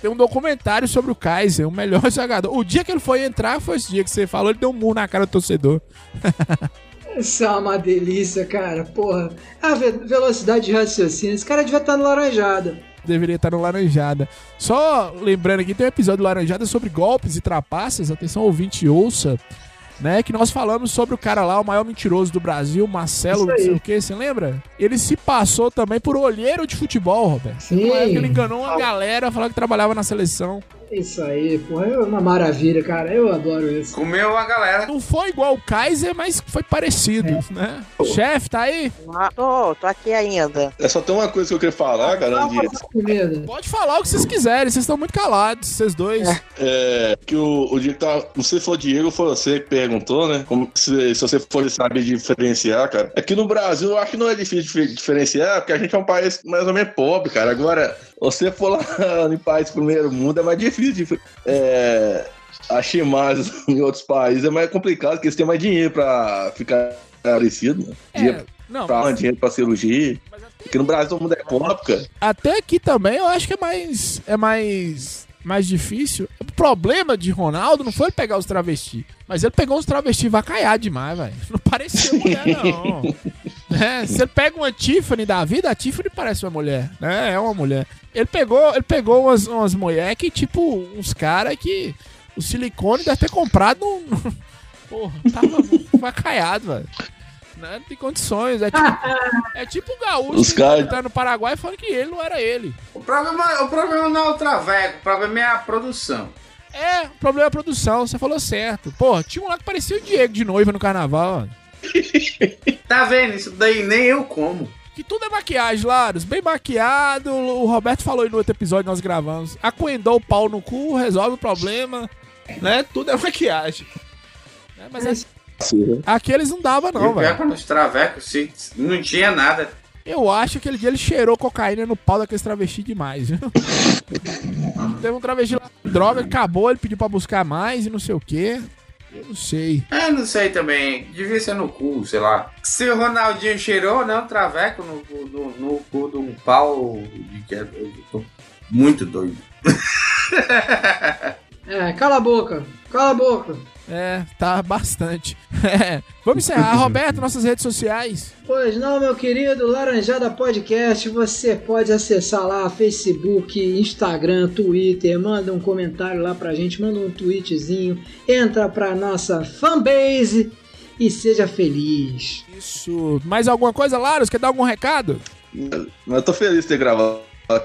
Tem um documentário sobre o Kaiser, o melhor [LAUGHS] jogador. O dia que ele foi entrar foi esse dia que você falou, ele deu um murro na cara do torcedor. [LAUGHS] Isso é uma delícia, cara. Porra. A ve- velocidade de raciocínio. Esse cara devia estar no laranjada. Deveria estar no Laranjada. Só lembrando aqui, tem um episódio do Laranjada sobre golpes e trapaças. Atenção, ouvinte, ouça. Né, que nós falamos sobre o cara lá, o maior mentiroso do Brasil, Marcelo, não sei o que, você lembra? Ele se passou também por olheiro de futebol, Roberto. Sim. Ele enganou uma galera, falando que trabalhava na seleção. Isso aí, porra. É uma maravilha, cara. Eu adoro isso. Comeu a galera. Não foi igual o Kaiser, mas foi parecido, né? Chefe, tá aí? Ah, tô, tô aqui ainda. É só tem uma coisa que eu queria falar, cara. Pode falar o que vocês quiserem, vocês estão muito calados, vocês dois. É, que o, o sei se foi o Diego, foi você que perguntou, né? Como se, se você for saber diferenciar, cara. Aqui no Brasil, eu acho que não é difícil dif- diferenciar, porque a gente é um país mais ou menos pobre, cara. Agora, você for lá [LAUGHS] em país primeiro mundo, é mais difícil de. É, achar mais [LAUGHS] em outros países é mais complicado, porque eles têm mais dinheiro pra ficar parecido, né? Dinheiro É, não, pra mas- dinheiro pra cirurgia. Aqui no Brasil todo mundo é pobre, até aqui também eu acho que é mais é mais mais difícil. O problema de Ronaldo não foi ele pegar os travestis, mas ele pegou uns travestis vacaiados demais, velho. Não parecia mulher [LAUGHS] não. É, se ele pega uma Tiffany da vida, a Tiffany parece uma mulher, né? É uma mulher. Ele pegou, ele pegou umas, umas mulheres que tipo uns caras que o silicone deve ter comprado num- Porra, tava vacaiado, velho. Né? Não tem condições. É tipo, é tipo o gaúcho Os que caras- tá no Paraguai falando que ele não era ele. O problema, o problema não é o traveco, o problema é a produção. É, o problema é a produção, você falou certo. Porra, tinha um lá que parecia o Diego de noiva no carnaval. mano. [LAUGHS] Tá vendo? Isso daí nem eu como. Que tudo é maquiagem, Laros. Bem maquiado. O Roberto falou aí no outro episódio nós gravamos. Acuendou o pau no cu, resolve o problema. Né? Tudo é maquiagem. Né? Mas é- não dava, não, o pior é velho. quando os travecos se, não tinha nada. Eu acho que aquele dia ele cheirou cocaína no pau daqueles travestis demais, viu? [LAUGHS] Teve um travesti lá, droga, acabou, ele pediu pra buscar mais e não sei o quê. Eu não sei. Eu não sei também, devia ser no cu, sei lá. Se o Ronaldinho cheirou, não, traveco no, cu- no, no cu de um pau de que eu tô muito doido. É, cala a boca. Cala a boca. É, tá bastante. [LAUGHS] É. Vamos encerrar. Roberto, nossas redes sociais. Pois não, meu querido Laranjada Podcast, você pode acessar lá Facebook, Instagram, Twitter, manda um comentário lá pra gente, manda um tweetzinho, entra pra nossa fanbase e seja feliz. Isso. Mais alguma coisa, Laros? Quer dar algum recado? Eu tô feliz de ter gravado.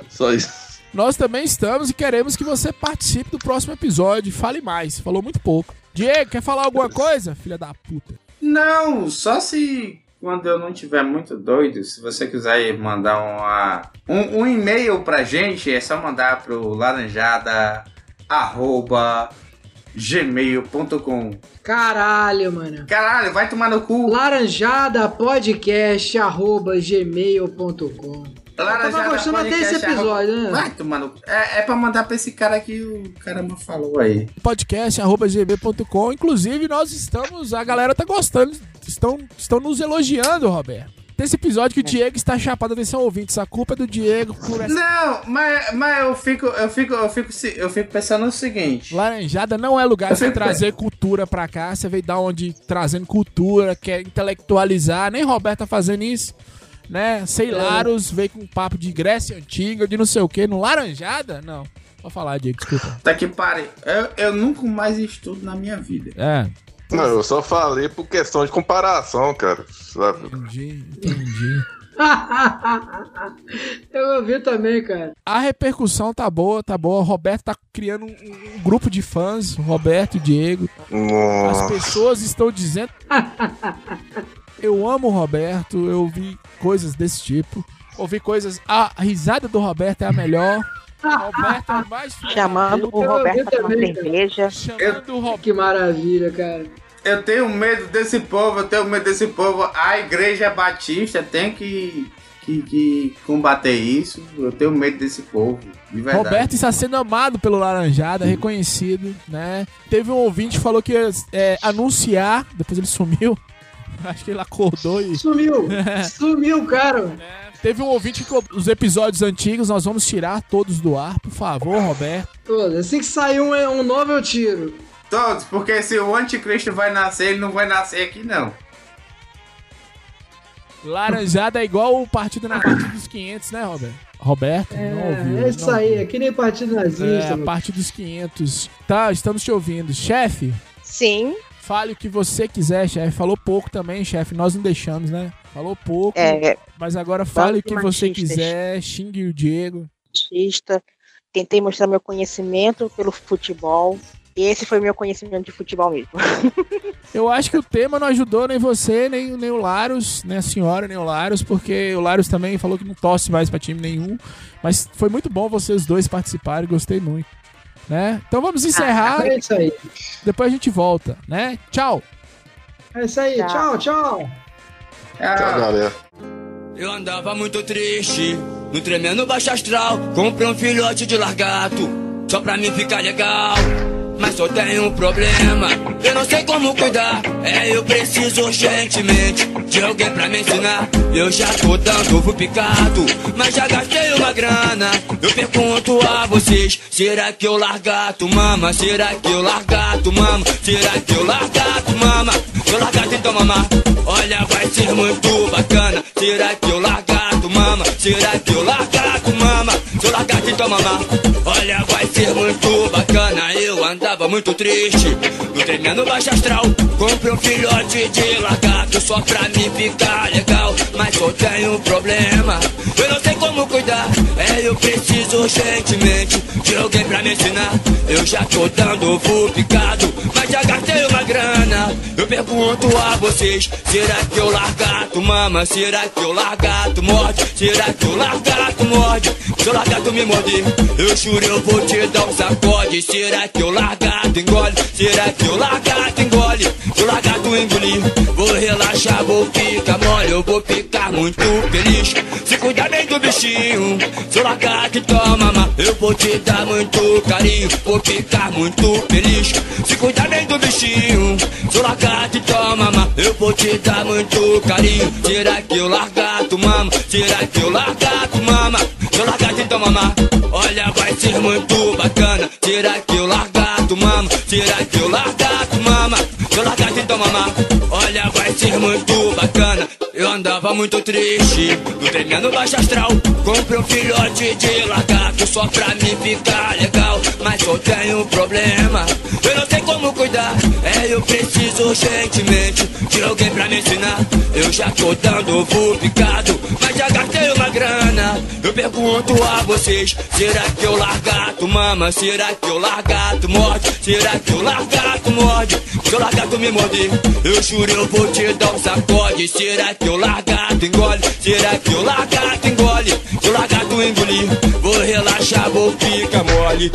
Só isso. Nós também estamos e queremos que você participe do próximo episódio. Fale mais. Falou muito pouco. Diego, quer falar alguma coisa? Filha da puta. Não, só se quando eu não tiver muito doido, se você quiser mandar uma, um, um e-mail pra gente, é só mandar pro laranjada arroba gmail.com. Caralho, mano. Caralho, vai tomar no cu. laranjadapodcast.gmail.com Eu tava gostando até esse podcast, episódio, arroba- né? Vai cu. É, é pra mandar pra esse cara que o caramba falou aí. podcast.gb.com. Inclusive, nós estamos. A galera tá gostando. Estão, estão nos elogiando, Roberto. Desse episódio que o Diego está chapado. Atenção, ouvintes. A culpa é do Diego por essa. Não, mas, mas eu fico, eu fico, eu fico, eu fico pensando no seguinte. Laranjada não é lugar de você trazer cultura pra cá. Você veio da onde trazendo cultura, quer intelectualizar. Nem Roberto tá fazendo isso. Né? Sei Laros veio com um papo de Grécia Antiga, de não sei o que. No Laranjada? Não. Pode falar, Diego, desculpa. Tá que pare. Eu, eu nunca mais estudo na minha vida. É, Não, eu só falei por questão de comparação, cara. Sabe? entendi, entendi. [LAUGHS] Eu ouvi também, cara. A repercussão tá boa, tá boa. O Roberto tá criando um, um grupo de fãs, Roberto e Diego. As Nossa. pessoas estão dizendo. [LAUGHS] Eu amo o Roberto, eu ouvi coisas desse tipo. Ouvi coisas. A risada do Roberto é a melhor. O Roberto é o mais Chamando o Roberto pra tomar também, cerveja. Chamando o Roberto. Que maravilha, cara. Eu tenho medo desse povo, eu tenho medo desse povo. A igreja batista tem que, que, que combater isso. Eu tenho medo desse povo, de verdade. Roberto está sendo amado pelo Laranjada, reconhecido, né? Teve um ouvinte que falou que ia é, anunciar, depois ele sumiu. [LAUGHS] Acho que ele acordou e. Sumiu. [LAUGHS] Sumiu, cara. Teve um ouvinte que os episódios antigos nós vamos tirar todos do ar, por favor, Roberto. Todos. Assim que sair um, um novo, eu tiro. Todos, porque se o anticristo vai nascer, ele não vai nascer aqui, não. Laranjada é igual o partido na parte dos 500, né, Roberto? Roberto, não ouviu. É isso não aí, ouviu. é que nem partido nazista. É, a parte dos 500. Tá, estamos te ouvindo. Chefe, Sim, fale o que você quiser, chefe. Falou pouco também, chefe. Nós não deixamos, né? Falou pouco. é, Mas agora fale o que você machistas. quiser. Xingue o Diego. artista. Tentei mostrar meu conhecimento pelo futebol. E esse foi meu conhecimento de futebol mesmo. [LAUGHS] Eu acho que o tema não ajudou nem você, nem, nem o Laros, nem a senhora, nem o Laros, porque o Laros também falou que não torce mais pra time nenhum. Mas foi muito bom vocês dois participarem, gostei muito. Né? Então vamos encerrar, É isso aí. depois a gente volta, né? Tchau! É isso aí. Tchau, tchau. Ah, Tchau, galera. Eu andava muito triste, no tremendo baixo astral. Comprei um filhote de largato, só pra mim ficar legal. Mas só tenho um problema, eu não sei como cuidar. É, eu preciso urgentemente de alguém pra me ensinar. Eu já tô dando ovo picado, mas já gastei uma grana. Eu pergunto a vocês: será que eu largato mama? Será que eu largato mama? Será que eu largato mama? Eu largato então mamar. Olha, vai ser muito bacana. Será que eu largato mama? Será que eu largato mama? Se eu largato então mamar. Olha, vai ser muito bacana. Eu andava muito triste, no tremendo baixo astral. Comprei um filhote de lagarto só pra me ficar legal. Mas só tenho um problema, eu não sei como cuidar. É, eu preciso urgentemente de alguém pra me ensinar. Eu já tô dando ovo picado, mas já gastei uma grana. Eu pergunto a vocês: será que eu largato mama? Será que eu largato morde? Será que eu largato morde? Se eu largato me morder, eu juro eu vou te dar um sacode. Será que eu largato engole? Será que eu largato engole? Se eu largato engolir, vou relaxar, vou ficar mole. Eu vou ficar muito feliz. Se cuidar bem do bichinho, se eu largato toma mamar, eu vou te dar muito carinho. Vou ficar muito feliz. Se cuidar bem do bichinho, se eu largato toma mamar, eu vou te dar muito carinho. Será que eu largato mama? Será que eu largato mama? Se eu largato então mamar, olha vai ser muito bacana. Será que eu largato Será que o lagarto mama? Olha, vai ser muito bacana. Eu andava muito triste, no tremendo baixo astral. Comprei um filhote de lagarto só pra mim ficar legal. Mas eu tenho um problema, eu não sei como cuidar. É, eu preciso urgentemente de alguém pra me ensinar. Eu já tô dando picado, mas já gastei uma grana. Eu pergunto a vocês: será que o lagarto mama? Será que o lagarto morde? Será que o lagarto morde? Se o lagarto me morder, eu juro eu vou te dar um sacode. Será que o lagarto engole? Será que o lagarto engole? Se o lagarto engolir, vou relaxar, vou ficar mole.